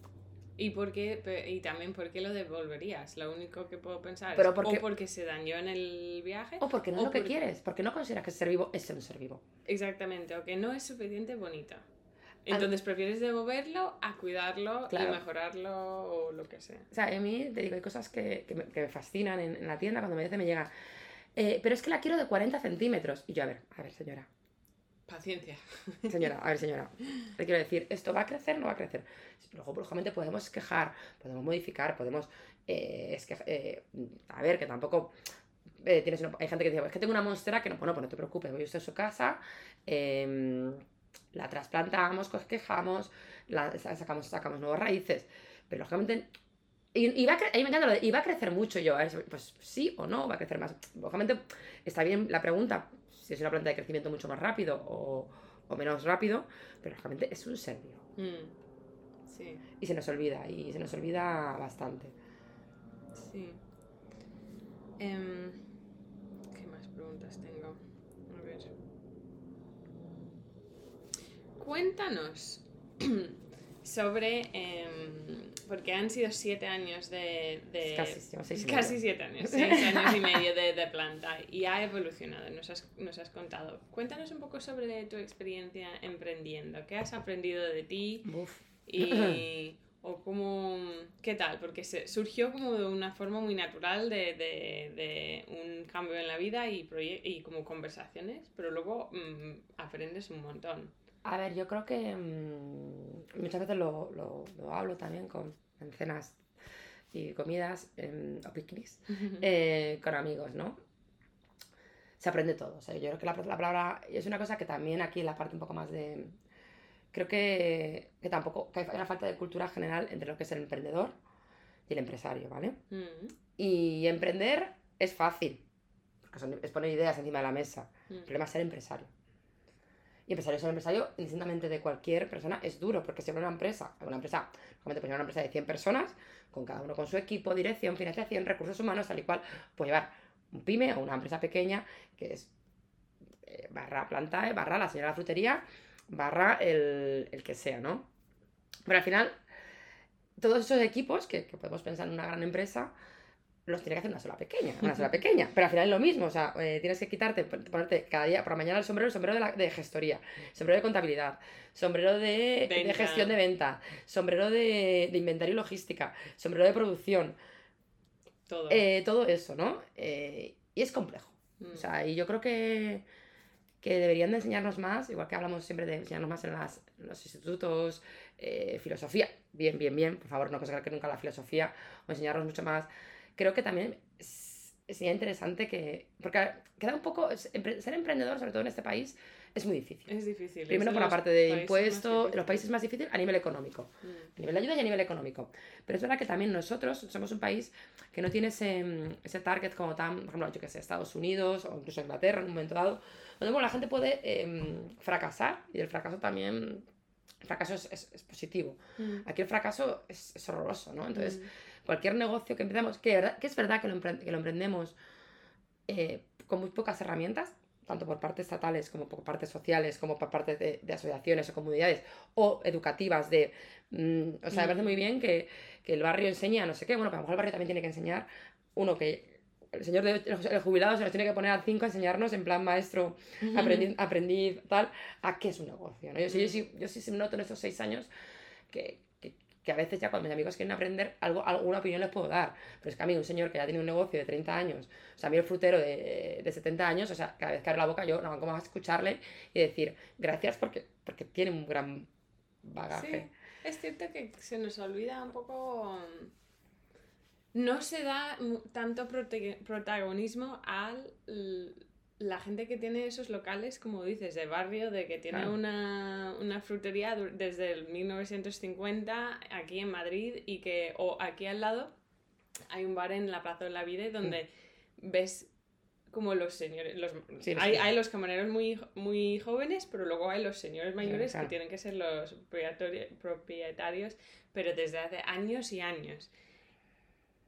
¿Y, por qué, y también por qué lo devolverías? Lo único que puedo pensar Pero es porque- o porque se dañó en el viaje. O porque no O es lo que porque- quieres, porque no consideras que ser vivo es ser un ser vivo. Exactamente, o que no es suficiente bonita. Entonces prefieres devolverlo a cuidarlo Claro. y mejorarlo o lo que sea. O sea, a mí, te digo, hay cosas que, que me, que me fascinan en, en la tienda cuando me dice, me llega, "Eh, pero es que la quiero de 40 centímetros. Y yo, a ver, a ver, señora, Paciencia. Señora, a ver, señora, le quiero decir, ¿esto va a crecer o no va a crecer? Luego, lógicamente, podemos quejar, podemos modificar, podemos. eh, es que, eh, a ver, que tampoco. eh, tienes una- hay gente que dice, es que tengo una monstera que no, bueno, pues no te preocupes, voy usted a su casa, em, la trasplantamos, quejamos, la, sa- sacamos, sacamos nuevas raíces, pero lógicamente. Y, y va a cre- a mí me encanta lo de, y va a crecer mucho yo, ¿eh? pues sí o no, va a crecer más. Lógicamente, está bien la pregunta, si es una planta de crecimiento mucho más rápido o, menos rápido, pero lógicamente es un serbio. Mm. Sí. Y se nos olvida, y se nos olvida bastante. Sí. Em, ¿Qué más preguntas tengo? A ver. Cuéntanos sobre em, porque han sido siete años de... de Casi, seis siete años, seis años y medio de, de planta y ha evolucionado, nos has, nos has contado. Cuéntanos un poco sobre tu experiencia emprendiendo, qué has aprendido de ti y... O cómo, ¿qué tal? Porque se, surgió como de una forma muy natural de, de, de un cambio en la vida y, y como conversaciones, pero luego mm, aprendes un montón. A ver, yo creo que mm, muchas veces lo, lo- lo hablo también con en cenas y comidas o picnics eh, con amigos, ¿no? Se aprende todo. O sea, yo creo que la, la palabra es una cosa que también aquí en la parte un poco más de... Creo que, que tampoco que hay una falta de cultura general entre lo que es el emprendedor y el empresario, ¿vale? Mm, Y emprender es fácil, porque son- es poner ideas encima de la mesa. mm. El problema es ser empresario. Y empresario ser empresario, indistintamente de cualquier persona, es duro, porque si una empresa, una empresa, normalmente pues una empresa de 100 personas, con cada uno con su equipo, dirección, financiación, recursos humanos, tal y cual, puede llevar un pyme o una empresa pequeña, que es eh, barra planta, eh, barra la señora de la frutería, barra el, el que sea, ¿no? Pero al final, todos esos equipos, que podemos pensar en una gran empresa, los tiene que hacer una sola pequeña, una sola pequeña. Pero al final es lo mismo, o sea, eh, tienes que quitarte, pon- ponerte cada día por la mañana el sombrero, el sombrero de, la- de gestoría, sombrero de contabilidad, sombrero de, gestión de venta, sombrero de, de inventario y logística, sombrero de producción, Todo. eh, todo eso, ¿no? Eh, y es complejo. Mm. O sea, y yo creo que, que deberían de enseñarnos más, igual que hablamos siempre de enseñarnos más en, las, en los institutos, filosofía, bien, bien, bien, por favor, no consagrar que nunca la filosofía, o enseñarnos mucho más. Creo que también sería interesante que, porque queda un poco, ser emprendedor, sobre todo en este país, es muy difícil. es difícil. Primero es por la parte de impuestos, los países más difíciles a nivel económico Mm. a nivel de ayuda y a nivel económico. Pero es verdad que también nosotros somos un país que no tiene ese, ese target como tan, por ejemplo, yo que sé, Estados Unidos o incluso Inglaterra en un momento dado, donde bueno, la gente puede em, fracasar y el fracaso también, el fracaso es, es- es positivo. Mm. Aquí el fracaso es, es horroroso, ¿no? Entonces, Mm. Cualquier negocio que empezamos, que, es verdad que lo, empre- que lo emprendemos eh, con muy pocas herramientas, tanto por partes estatales como por partes sociales, como por parte de, de asociaciones o comunidades o educativas de... mm, o sea, me parece muy bien que, que el barrio enseñe a no sé qué, bueno, pero a lo mejor el barrio también tiene que enseñar uno que... El señor de el jubilado se nos tiene que poner a cinco a enseñarnos en plan maestro, aprendí, aprendí tal, a qué es un negocio. ¿no? Yo, sí, yo, sí, yo sí noto en estos seis años que, que, a veces ya cuando mis amigos quieren aprender, algo, alguna opinión les puedo dar. Pero es que a mí un señor que ya tiene un negocio de 30 años, o sea, a mí el frutero de, de 70 años, o sea, cada vez que abre la boca yo no como a escucharle y decir gracias porque, porque tiene un gran bagaje. Sí, es cierto que se nos olvida un poco. No se da tanto protagonismo a la gente que tiene esos locales, como dices, de barrio, de que tiene Claro. una, una frutería desde el 1950 aquí en Madrid y que, o aquí al lado, hay un bar en la Plaza de la Vida donde ves como los señores, los, Sí, hay, hay los camareros muy, muy jóvenes, pero luego hay los señores mayores claro. que tienen que ser los propietarios, pero desde hace años y años.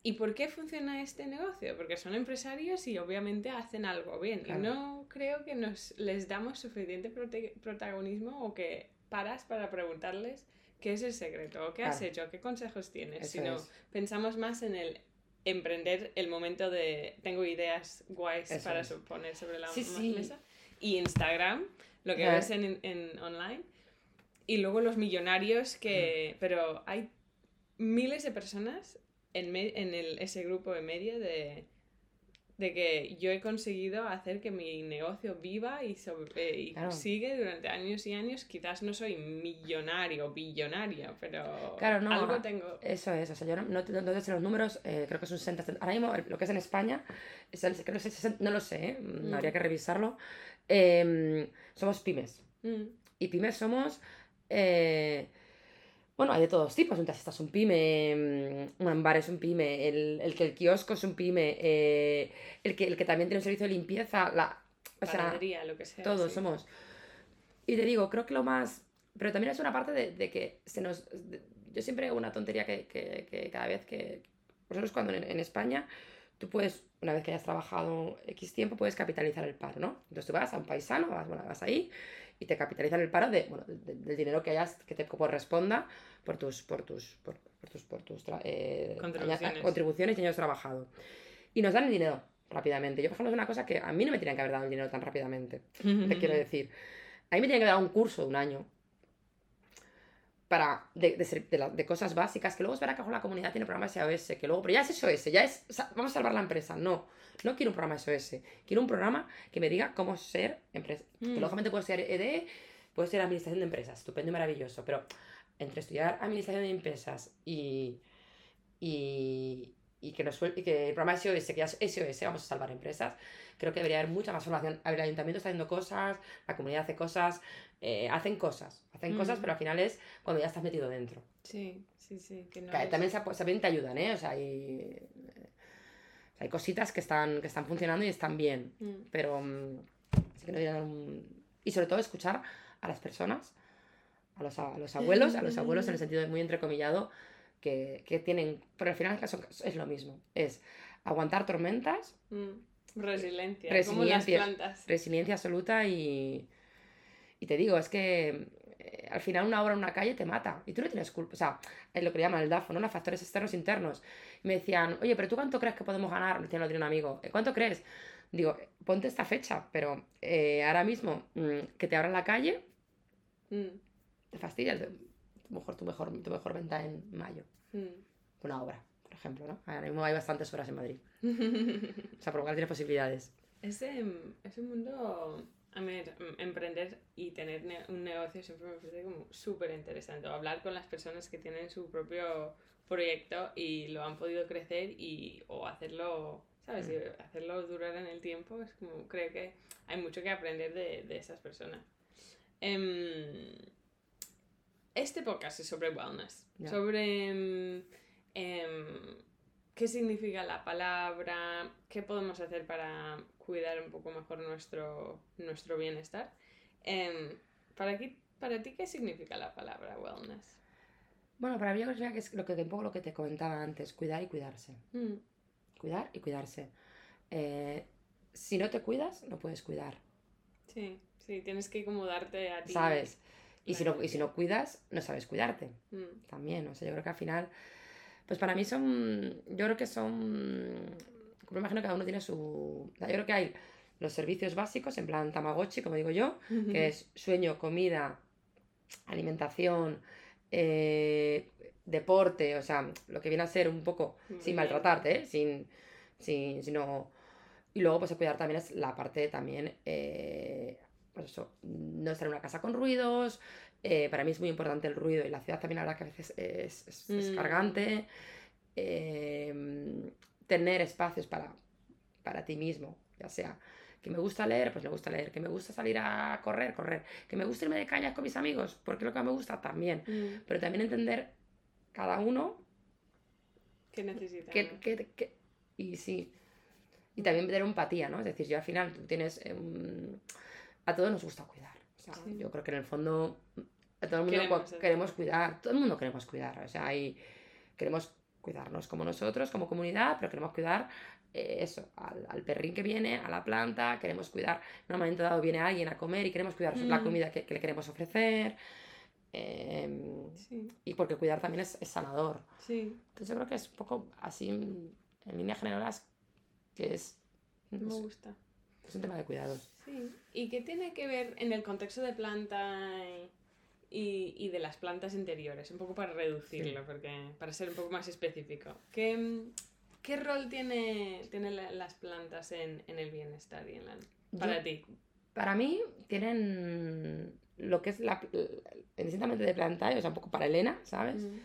¿Y por qué funciona este negocio? Porque son empresarios y obviamente hacen algo bien. Claro. Y no creo que nos les damos suficiente protagonismo o que paras para preguntarles qué es el secreto, o qué has hecho, qué consejos tienes, Eso sino es. pensamos más en el emprender el momento de tengo ideas guays Eso para es. poner sobre la Sí, mesa y Instagram lo que Ya. ves en, en online y luego los millonarios que pero hay miles de personas en, me- en el, ese grupo de medio de de que yo he conseguido hacer que mi negocio viva y, sobre- y Claro. sigue durante años y años. Quizás no soy millonario, billonario, pero Claro, no, algo tengo. Eso es, o sea, yo no, no, no te sé los números, eh, creo que es un 60, 70. Ahora mismo, lo que es en España, es el- creo que es el 60, no lo sé, ¿eh? Mm, Mm. habría que revisarlo. Em, somos pymes. Mm, Y pymes somos. eh, bueno, hay de todos tipos. Un taxista es un pyme, mm, un bar es un pyme, el, el que el kiosco es un pyme, eh, el, que, el que también tiene un servicio de limpieza. La, o sea, panadería, lo que sea. todos sí. somos. Y te digo, creo que lo más. Pero también es una parte de, de que se nos. de- yo siempre hago una tontería que, que- que cada vez que. Vosotros, cuando en, en España, tú puedes, una vez que hayas trabajado X tiempo, puedes capitalizar el paro, ¿no? Entonces tú vas a un paisano, vas, bueno, vas ahí y te capitalizan el paro de, bueno, de- del dinero que hayas, que te corresponda por tus, por tus, por, por tus, por tus eh, Contribuciones. contribuciones y años trabajado. Y nos dan el dinero rápidamente. Yo, por ejemplo, es una cosa que a mí no me tenían que haber dado el dinero tan rápidamente. Te quiero decir. A mí me tenían que dar un curso de un año para de, de de la- de cosas básicas, que luego es verdad que la comunidad tiene programas SOS, que luego, pero ya es SOS, ya es, vamos a salvar la empresa. No, no quiero un programa SOS, quiero un programa que me diga cómo ser empresa. Mm. Que lógicamente puedo ser EDE, puedo ser administración de empresas, estupendo y maravilloso, pero entre estudiar administración de empresas y, y, y que, nos y que el programa SOS, que ya es SOS, vamos a salvar empresas, creo que debería haber mucha más formación. El ayuntamiento está haciendo cosas, la comunidad hace cosas, eh, hacen cosas, hacen cosas, Mm. pero al final es cuando ya estás metido dentro. Sí, sí, sí. Que no Que es- también, se, también te ayudan, ¿eh? O sea, hay, hay cositas que están, que están funcionando y están bien, Mm, pero mm, sí que no un- Y sobre todo escuchar a las personas, a los, a los abuelos, a los abuelos en el sentido muy entrecomillado, que, que tienen, pero al final son- es lo mismo, es aguantar tormentas, mm. Resiliencia. Como las Resiliencia. plantas. resiliencia absoluta y, y te digo, es que eh, al final una obra en una calle te mata y tú no tienes culpa, o sea, es lo que llaman el DAFO, ¿no? Los factores externos internos. Y me decían, oye, pero tú cuánto crees que podemos ganar? Me decía lo de un amigo, "¿Eh, ¿cuánto crees? Digo, ponte esta fecha, pero eh, ahora mismo mm, que te abran la calle, Mm, te fastidias. de- A lo mejor tu mejor, tu mejor venta en mayo, mm. una obra, por ejemplo, ¿no? Ahora mismo hay bastantes obras en Madrid. O sea, cual tienes posibilidades. Ese, ese mundo, a ver, emprender y tener ne- un negocio siempre me parece como súper interesante. Hablar con las personas que tienen su propio proyecto y lo han podido crecer y, o hacerlo, ¿sabes? Mm. Y hacerlo durar en el tiempo, es como, creo que hay mucho que aprender de, de esas personas. Em, este podcast es sobre wellness, Ya. sobre em, em, qué significa la palabra, qué podemos hacer para cuidar un poco mejor nuestro, nuestro bienestar. Em, para, ti, para ti, ¿qué significa la palabra wellness? Bueno, para mí yo creo que es lo que, un poco lo que te comentaba antes, cuidar y cuidarse. Mm, Cuidar y cuidarse. Eh, si no te cuidas, no puedes cuidar, sí, sí, tienes que como darte a ti. ¿sabes? Y si, no, y si no cuidas, no sabes cuidarte Mm, también. O sea, yo creo que al final, pues para mí son, yo creo que son, me imagino que cada uno tiene su, yo creo que hay los servicios básicos, en plan Tamagotchi, como digo yo, que es sueño, comida, alimentación, eh, deporte, o sea, lo que viene a ser un poco sin maltratarte, ¿eh? sin, sin, sino... Y luego, pues, cuidar también es la parte también, eh, pues eso, no estar en una casa con ruidos, eh, para mí es muy importante el ruido y la ciudad también, la verdad, que a veces es, es, es Mm. cargante, eh, tener espacios para, para ti mismo, ya sea que me gusta leer, pues me gusta leer, que me gusta salir a correr, correr, que me gusta irme de cañas con mis amigos, porque lo que me gusta también, mm, pero también entender cada uno ¿Qué necesitas? que, que- que- y sí, y también tener empatía, ¿no? Es decir, yo al final tú tienes, eh, un- a todos nos gusta cuidar, o sea, Sí. yo creo que en el fondo a todo el mundo Queremos queremos, cuidar, todo el mundo queremos cuidar, o sea, hay, queremos cuidarnos como nosotros, como comunidad, pero queremos cuidar eh, eso, al, al perrín que viene, a la planta, queremos cuidar, en un momento dado viene alguien a comer y queremos cuidar la Mm. comida que, que le queremos ofrecer, em, Sí, y porque cuidar también es, es sanador. sí, Entonces yo creo que es un poco así, en líneas generales, que es, me sé, gusta. es un tema de cuidados. Sí. ¿Y qué tiene que ver en el contexto de planta y, y de las plantas interiores? Un poco para reducirlo, porque para ser un poco más específico. ¿Qué, qué rol tiene, tienen la- las plantas en, en el bienestar y en la, para Yo- ti? Para mí tienen lo que es la, instinto de planta, o sea, un poco para Elena, ¿sabes? Mm,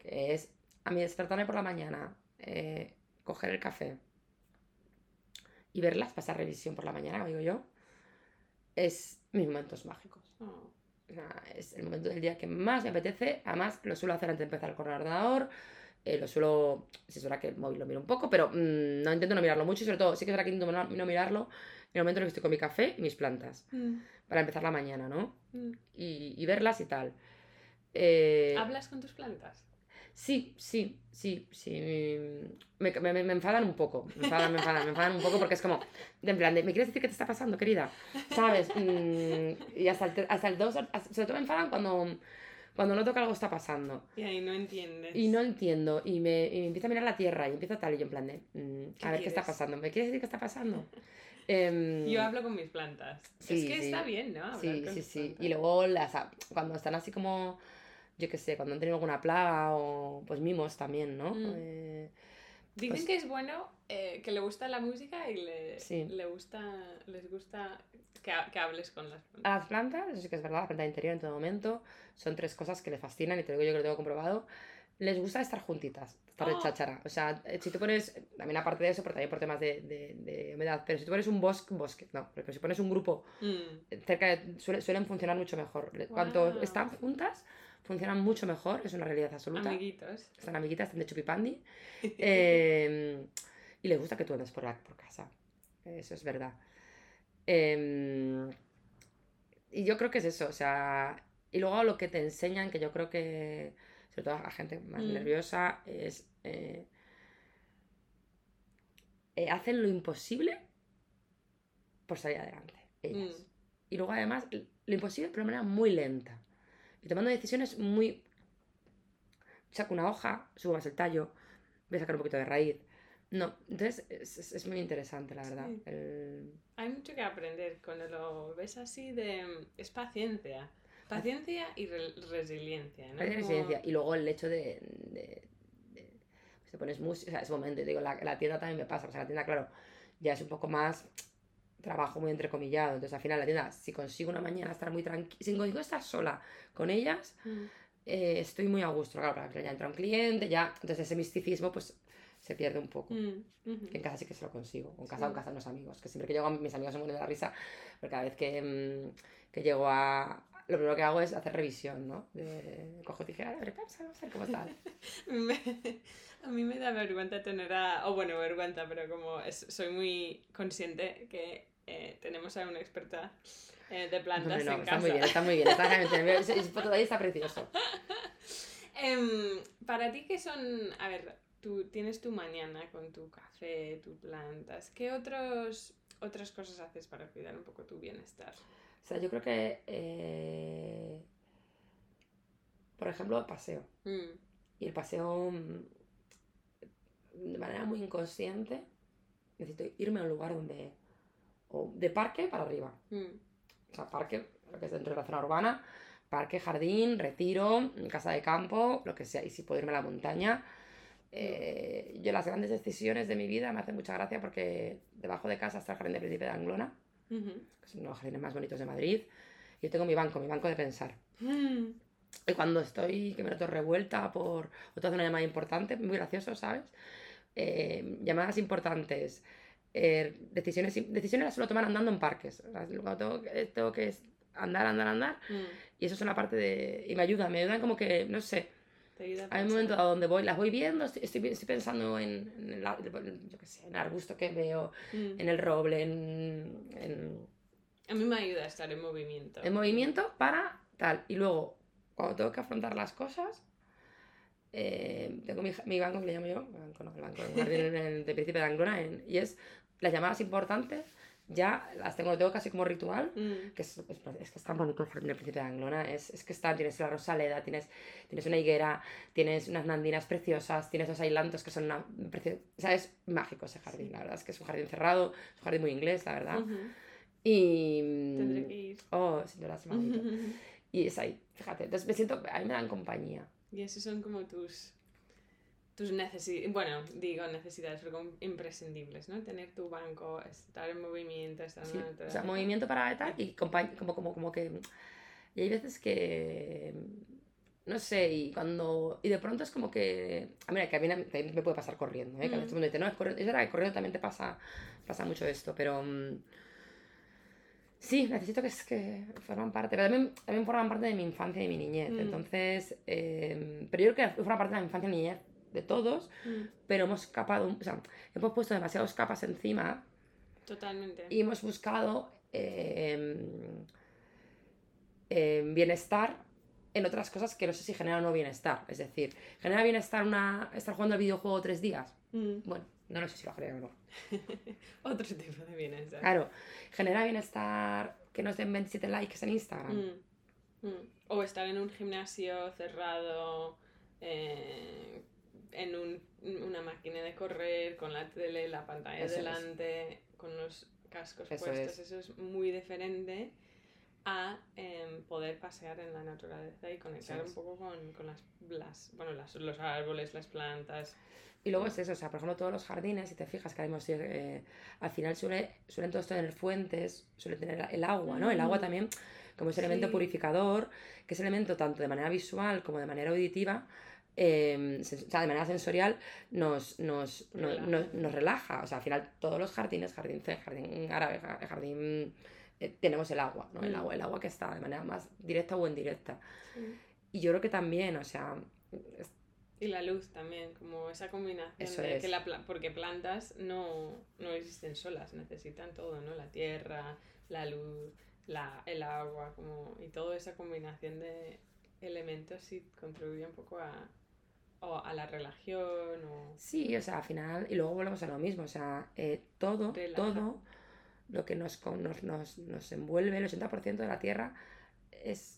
Que es a mí despertarme por la mañana, eh, coger el café y verlas, pasar revisión por la mañana, como digo yo, es mis momentos mágicos. oh, sea, es el momento del día que más me apetece. Además, lo suelo hacer antes de empezar con el ordenador. eh, lo suelo. Si es verdad que el móvil lo miro un poco, pero mm, no intento no mirarlo mucho. Y sobre todo, sí que es verdad que intento no, no mirarlo en el momento en el que estoy con mi café y mis plantas. mm, Para empezar la mañana, ¿no? mm. Y, y verlas y tal. Eh, ¿Hablas con tus plantas? Sí, sí, sí, sí. Me, me, me enfadan un poco. Me enfadan, me enfadan, me enfadan un poco porque es como, de en plan, de, ¿me quieres decir qué te está pasando, querida? ¿Sabes? Mm, y hasta el, hasta el 2, sobre todo me enfadan cuando, cuando noto que algo está pasando. Y ahí no entiendes. Y no entiendo. Y me, y me empieza a mirar la tierra y empiezo tal. Y yo en plan de, mm, a ver qué está pasando. ¿Me quieres decir qué está pasando? Em, Yo hablo con mis plantas. sí, es que sí. está bien, ¿no? Hablar Sí, con sí, sí. plantas. Y luego las, cuando están así como, yo qué sé, cuando han tenido alguna plaga o pues mimos también, ¿no? Mm. Eh, Dicen pues- que es bueno eh, que le gusta la música y le, Sí. le gusta, les gusta que, ha- que hables con las a plantas. las plantas, eso sí que es verdad, la planta interior en todo momento, son tres cosas que le fascinan y te digo yo que lo tengo comprobado. Les gusta estar juntitas, estar de Oh. cháchara. O sea, eh, si tú pones, también aparte de eso, pero también por temas de, de, de humedad, pero si tú pones un bosque, bosque, no, pero si pones un grupo Mm. cerca de, suele- suelen funcionar mucho mejor. Le- Cuanto están juntas, funcionan mucho mejor, es una realidad absoluta. Amiguitos. Están amiguitas, están de chupipandi. Eh, y les gusta que tú andes por, la, por casa. Eso es verdad. Eh, y yo creo que es eso, o sea. Y luego lo que te enseñan, que yo creo que, sobre todo a gente más Mm. nerviosa, es. eh, eh, hacen lo imposible por salir adelante, ellas. Mm. Y luego además, lo imposible pero de manera muy lenta. Y tomando decisiones muy... Saco una hoja, subo más el tallo, voy a sacar un poquito de raíz. No, entonces es, es- es muy interesante, la verdad. Sí. El- Hay mucho que aprender cuando lo ves así de... Es paciencia. Paciencia y re- resiliencia, ¿no? Como- resiliencia. Y luego el hecho de... de- de- pues te pones música, o sea, es momento, digo, la, la tienda también me pasa, o sea, la tienda, claro, ya es un poco más trabajo muy entrecomillado, entonces al final la tienda, si consigo una mañana estar muy tranquila, si consigo estar sola con ellas, Mm. eh, estoy muy a gusto. Claro, para que ya entra un cliente, ya. Entonces ese misticismo pues se pierde un poco. Mm. En casa sí que se lo consigo. En casa Sí. en casa unos amigos. Que siempre que llego, mis amigos se mueren de la risa. Pero cada vez que, mm, que llego a. Lo primero que hago es hacer revisión, ¿no? De, cojo tijera, a ver, vamos a ver cómo estás. Me- a mí me da vergüenza tener a... O bueno, vergüenza, pero como es- soy muy consciente que eh, tenemos a una experta eh, de plantas No, no, en está casa. muy bien, está muy bien. Está, esa foto de ahí está precioso. Em, para ti, ¿qué son...? A ver, tú tienes tu mañana con tu café, tus plantas. ¿Qué otros, otras cosas haces para cuidar un poco tu bienestar? O sea, yo creo que. eh, por ejemplo, paseo. Mm, Y el paseo, mm, de manera muy inconsciente, necesito irme a un lugar donde. O de parque para arriba. mm, O sea, parque, lo que es dentro de la zona urbana. Parque, jardín, retiro, casa de campo, lo que sea. Y si puedo irme a la montaña. Eh, yo las grandes decisiones de mi vida me hacen mucha gracia porque debajo de casa está el jardín de Príncipe de Anglona, ujú. que es uno de los jardines más bonitos de Madrid. Y yo tengo mi banco, mi banco de pensar. Mm, Y cuando estoy, que me noto revuelta por o te hace una llamada importante, muy gracioso, ¿sabes? Eh, llamadas importantes, eh, decisiones, decisiones las suelo tomar andando en parques. Cuando tengo, tengo que andar, andar, andar, mm. y eso es una parte de... Y me ayuda, me ayudan como que, no sé, hay un momento a donde voy, las voy viendo, estoy, estoy, estoy pensando en, en yo qué sé, en el arbusto que veo, Mm. en el roble, en, en, A mí me ayuda a estar en movimiento. en movimiento para tal. Y luego, cuando tengo que afrontar las cosas, eh, tengo mi, mi banco, que le llamo yo, banco no, el banco en el- de Príncipe de Anglona, en- y es las llamadas importantes, ya las tengo, lo tengo casi como ritual, Mm, que es, es, es que es tan bonito el jardín del Príncipe de Anglona, es, es que está, tienes la rosaleda, tienes, tienes una higuera, tienes unas nandinas preciosas, tienes los ailantos que son una, precio- o sea, es mágico ese jardín, la verdad es que es un jardín cerrado, es un jardín muy inglés, la verdad, ujú. y... Tendré que ir. Oh, sin duda es. Y es ahí, fíjate. Entonces me siento, a mí me dan compañía. Y esos son como tus tus necesidades, bueno, digo necesidades, pero como imprescindibles, ¿no? Tener tu banco, estar en movimiento, estar en Sí, o sea, movimiento para tal y como, como, como que... Y hay veces que... No sé, y cuando... Y de pronto es como que... A mí, que a mí también me puede pasar corriendo, ¿eh? Que a veces Mm. todo el mundo dice, no, es, corriendo. es verdad que corriendo también te pasa, pasa mucho esto, pero... mm, Sí, necesito que, es que forman parte, pero también, también forman parte de mi infancia y de mi niñez. Mm. Entonces, eh, pero yo creo que forman parte de la infancia y niñez de todos, Mm, pero hemos capado, o sea, hemos puesto demasiadas capas encima Totalmente. y hemos buscado eh, eh, bienestar en otras cosas que no sé si genera o no bienestar. Es decir, ¿genera bienestar una, estar jugando al videojuego tres días? Mm. Bueno, no lo sé si lo genera o no. Otro tipo de bienestar. Claro, ¿genera bienestar que nos den 27 likes en Instagram? Mm, mm. O estar en un gimnasio cerrado, eh, en un- una máquina de correr, con la tele, la pantalla Eso es. delante, con los cascos Eso puestos. es. Eso es muy diferente a em, poder pasear en la naturaleza y conectar un poco con, con las, las- bueno, las- los árboles, las plantas. Y luego es eso, o sea, por ejemplo, todos los jardines, si te fijas que eh, al final suele, suelen todos tener fuentes, suelen tener el agua, ¿no? El agua también como ese elemento Sí. purificador, que es elemento tanto de manera visual como de manera auditiva, eh, sen- o sea, de manera sensorial, nos, nos, no- Relaja. nos, nos relaja. O sea, al final todos los jardines, jardín C, jardín árabe, ja- jardín... eh, tenemos el agua, ¿no? El Mm. agua, el agua que está de manera más directa o indirecta. Sí. Y yo creo que también, o sea, Y la luz también, como esa combinación Eso de es. que la pla- porque plantas no, no existen solas, necesitan todo, ¿no? La tierra, la luz, la, el agua, como y toda esa combinación de elementos sí contribuye un poco a, o a la relación o Sí, o sea, al final, y luego volvemos a lo mismo, o sea, eh, todo, Relaja. todo lo que nos, con- nos, nos, nos envuelve, el 80% de la Tierra es,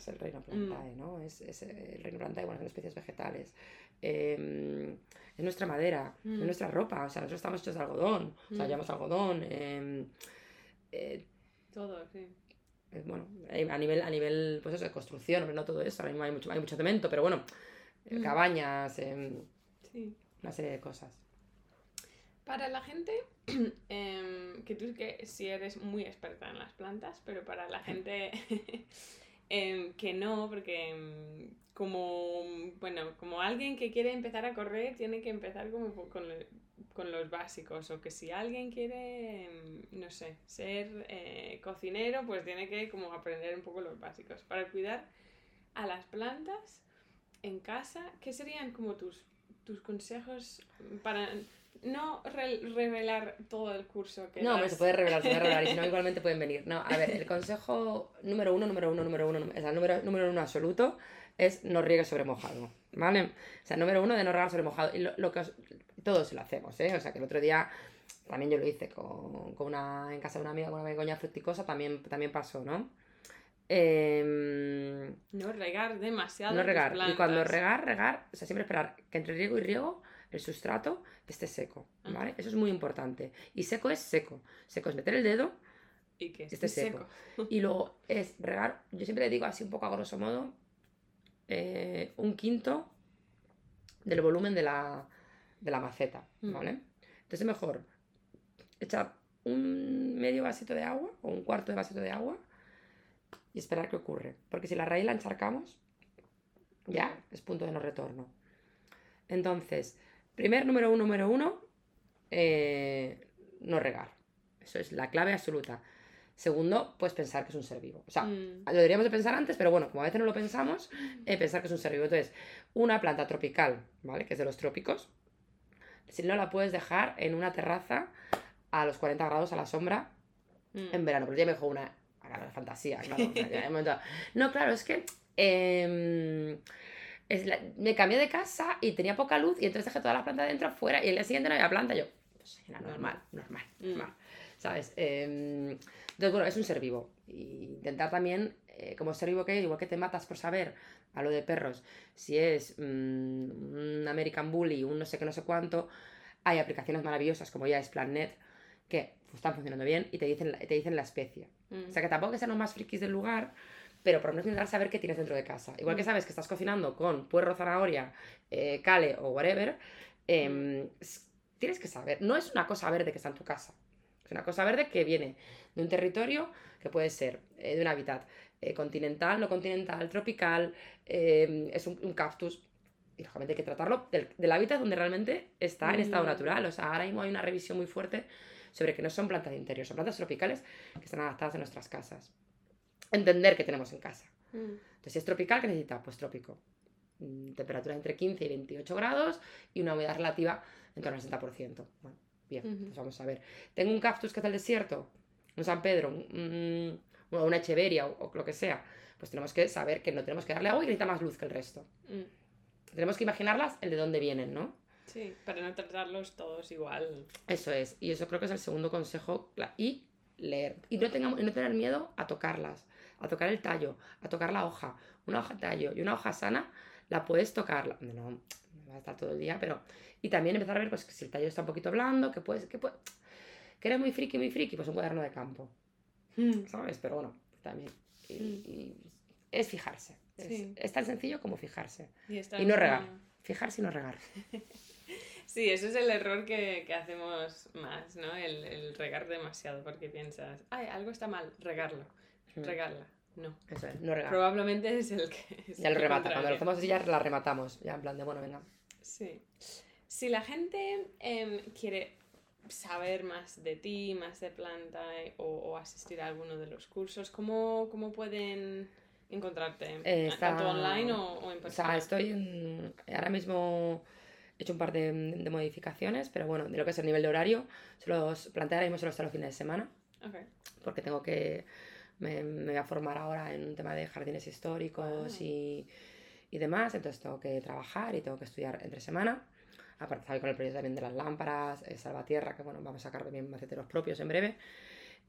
es, es el reino plantae, ¿no? Es, es el reino plantae, bueno, son especies vegetales. Eh, es nuestra madera, es Mm. nuestra ropa, o sea, nosotros estamos hechos de algodón, o sea, Mm. llevamos algodón. eh, eh, todo, sí. eh, bueno, eh, a nivel, a nivel, pues eso, de construcción, no todo eso, ahora mismo hay mucho, hay mucho cemento, pero bueno, Mm. cabañas, eh, Sí. una serie de cosas. Para la gente, em, que tú que si eres muy experta en las plantas, pero para la gente em, que no, porque em, como, bueno, como alguien que quiere empezar a correr, tiene que empezar como con, con los básicos, o que si alguien quiere, em, no sé, ser eh, cocinero, pues tiene que como aprender un poco los básicos. Para cuidar a las plantas en casa, ¿qué serían como tus, tus consejos para no re- revelar todo el curso que No, das? se puede revelar, se puede revelar, y si no, igualmente pueden venir. No, a ver, el consejo número uno, número uno, número uno, o sea, el número, número uno absoluto es no riegues sobre mojado, ¿vale? O sea, número uno de no regar sobre mojado. Y lo, lo que os- todos lo hacemos, ¿eh? O sea, que el otro día también yo lo hice con, con una, en casa de una amiga, con una begoña fruticosa, también, también pasó, ¿no? Em, No regar demasiado. no regar. Y cuando regar, regar, o sea, siempre esperar que entre riego y riego el sustrato esté seco, ¿vale? Ajá. Eso es muy importante. Y seco es seco. Seco es meter el dedo Y que esté esté seco. seco. y luego es regar, yo siempre le digo así un poco a grosso modo, eh, un quinto del volumen de la, de la maceta, Mm. ¿vale? Entonces es mejor echar un medio vasito de agua o un cuarto de vasito de agua y esperar que ocurre. Porque si la raíz la encharcamos, ya es punto de no retorno. Entonces, primer número uno, número uno, eh, no regar. Eso es la clave absoluta. Segundo, pues pensar que es un ser vivo. O sea, Mm, lo deberíamos de pensar antes, pero bueno, como a veces no lo pensamos, eh, pensar que es un ser vivo. Entonces, una planta tropical, ¿vale? Que es de los trópicos, si no la puedes dejar en una terraza a los 40 grados a la sombra mm. en verano, pero ya me dejó una, una fantasía, claro. No, claro, es que em, es la- me cambié de casa y tenía poca luz y entonces dejé toda la planta dentro afuera y el día siguiente no había planta. Yo, pues era normal, normal, Mm. normal. ¿Sabes? Em, entonces, bueno, es un ser vivo. Y intentar también, eh, como ser vivo que es, igual que te matas por saber, a lo de perros, si es mm, un American Bully, un no sé qué, no sé cuánto, hay aplicaciones maravillosas como ya es PlanNet que están funcionando bien y te dicen, te dicen la especie. Mm. O sea, que tampoco que sean los más frikis del lugar, pero por lo menos intentar saber qué tienes dentro de casa. Igual que Mm. sabes que estás cocinando con puerro, zanahoria, eh, cale o whatever, em, s- tienes que saber. No es una cosa verde que está en tu casa. Es una cosa verde que viene de un territorio que puede ser eh, de un hábitat eh, continental, no continental, tropical, em, es un, un cactus. Y lógicamente hay que tratarlo del, del hábitat donde realmente está en estado Mm. natural. O sea, ahora mismo hay una revisión muy fuerte sobre que no son plantas de interior, son plantas tropicales que están adaptadas a nuestras casas. Entender qué tenemos en casa. Mm. Entonces, si es tropical, ¿qué necesita? Pues trópico. Mm, Temperatura entre 15 y 28 grados y una humedad relativa en torno al 60%. Bueno, bien, pues vamos a ver. Tengo un cactus que es del desierto, un San Pedro, un, una echeveria o, o lo que sea, pues tenemos que saber que no tenemos que darle agua y que necesita más luz que el resto. Mm, Tenemos que imaginarlas el de dónde vienen, ¿no? Sí, para no tratarlos todos igual. Eso es, y eso creo que es el segundo consejo. Y leer. Y no, tengamos, y no tener miedo a tocarlas, a tocar el tallo, a tocar la hoja. Una hoja de tallo y una hoja sana la puedes tocar. No, no va a estar todo el día, pero. Y también empezar a ver pues, que si el tallo está un poquito blando, que puedes. Que, puede- que eres muy friki, muy friki, pues un cuaderno de campo, Mm, ¿sabes? Pero bueno, también. Y, Mm. y es fijarse. Es, Sí. es tan sencillo como fijarse. Y, no regar. como- Fijarse y no regar. Sí, ese es el error que, que hacemos más, ¿no? El, el regar demasiado porque piensas, ay, algo está mal, regarlo, Regarla. No. Eso es, no. Probablemente es el que... es Ya lo el remata. Cuando lo hacemos así ya la rematamos. Ya en plan de, bueno, venga. Sí. Si la gente em, quiere saber más de ti, más de planta eh, o, o asistir a alguno de los cursos, ¿cómo, cómo pueden encontrarte? Eh, está- ¿Tanto online o, o en O persona? sea, estoy en... Ahora mismo he hecho un par de, de modificaciones, pero bueno, de lo que es el nivel de horario, se los plantea ahora mismo solo hasta los fines de semana, Ok. porque tengo que... Me, me voy a formar ahora en un tema de jardines históricos Ah. y, y demás, entonces tengo que trabajar y tengo que estudiar entre semana. Aparte, estoy con el proyecto también de las lámparas, eh, Salvatierra, que bueno, vamos a sacar también maceteros propios en breve.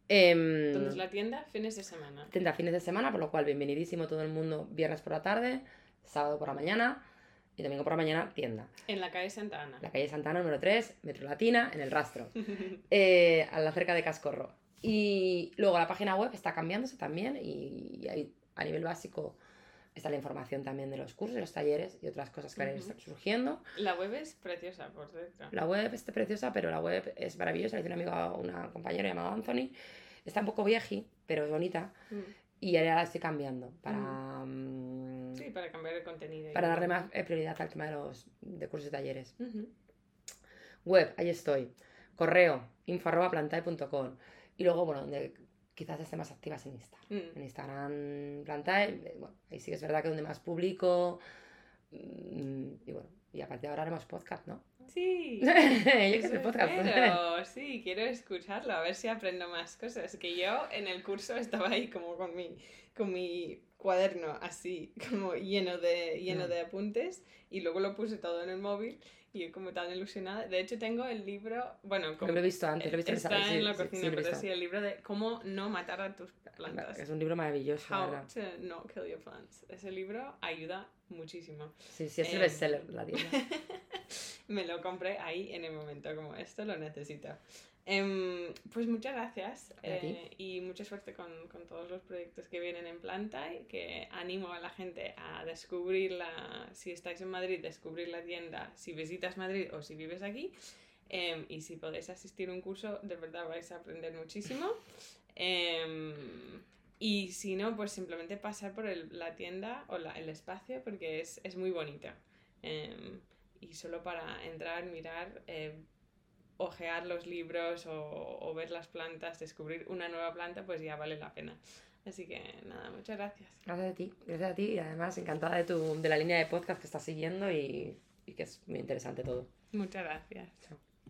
Em, ¿Dónde es la tienda? Fines de semana. Tienda fines de semana, por lo cual bienvenidísimo todo el mundo viernes por la tarde, sábado por la mañana y domingo por la mañana tienda. En la calle Santa Ana. La calle Santana número 3, Metro Latina, en el rastro, eh, a la cerca de Cascorro. Y luego la página web está cambiándose también y ahí a nivel básico está la información también de los cursos, de los talleres y otras cosas que van a ir Ujú. surgiendo. La web es preciosa, por dentro. La web está preciosa, pero la web es maravillosa. Le hice un amigo una compañera llamada Anthony. Está un poco vieji, pero es bonita. Mm. Y ahora la estoy cambiando para, mm, Sí, para cambiar el contenido. para darle más eh, prioridad al tema de los de cursos y talleres. Web, ahí estoy. Correo, info arroba plantae.com. Y luego, bueno, donde quizás esté más activas en Instagram. Mm. En Instagram Plantae, eh, bueno, ahí sí que es verdad que donde más publico. mm, Y bueno, y a partir de ahora haremos podcast, ¿no? Sí. Yo que podcast. espero, sí, quiero escucharlo, a ver si aprendo más cosas. Que yo en el curso estaba ahí como con mi, con mi cuaderno así, como lleno de, lleno Mm. de apuntes, y luego lo puse todo en el móvil, y yo como tan ilusionada. De hecho tengo el libro, bueno, como, Lo he visto antes, lo he visto en está sí, en la sí, cocina, sí, pero sí, el libro de cómo no matar a tus plantas. Es un libro maravilloso, How verdad. to not kill your plants. Ese libro ayuda muchísimo. Sí, sí, es el Em, bestseller la tienda. Me lo compré ahí en el momento, como esto lo necesito. Em, pues muchas gracias eh, y mucha suerte con, con todos los proyectos que vienen en planta y que animo a la gente a descubrirla, si estáis en Madrid, descubrir la tienda, si visitas Madrid o si vives aquí. Em, y si podéis asistir a un curso, de verdad vais a aprender muchísimo. Em, y si no, pues simplemente pasar por el- la tienda o la- el espacio porque es, es muy bonito. Y solo para entrar, mirar, eh, ojear los libros o, o ver las plantas, descubrir una nueva planta, pues ya vale la pena. Así que nada, muchas gracias. Gracias a ti, gracias a ti y además encantada de, tu, de la línea de podcast que estás siguiendo y, y que es muy interesante todo. Muchas gracias. Chao.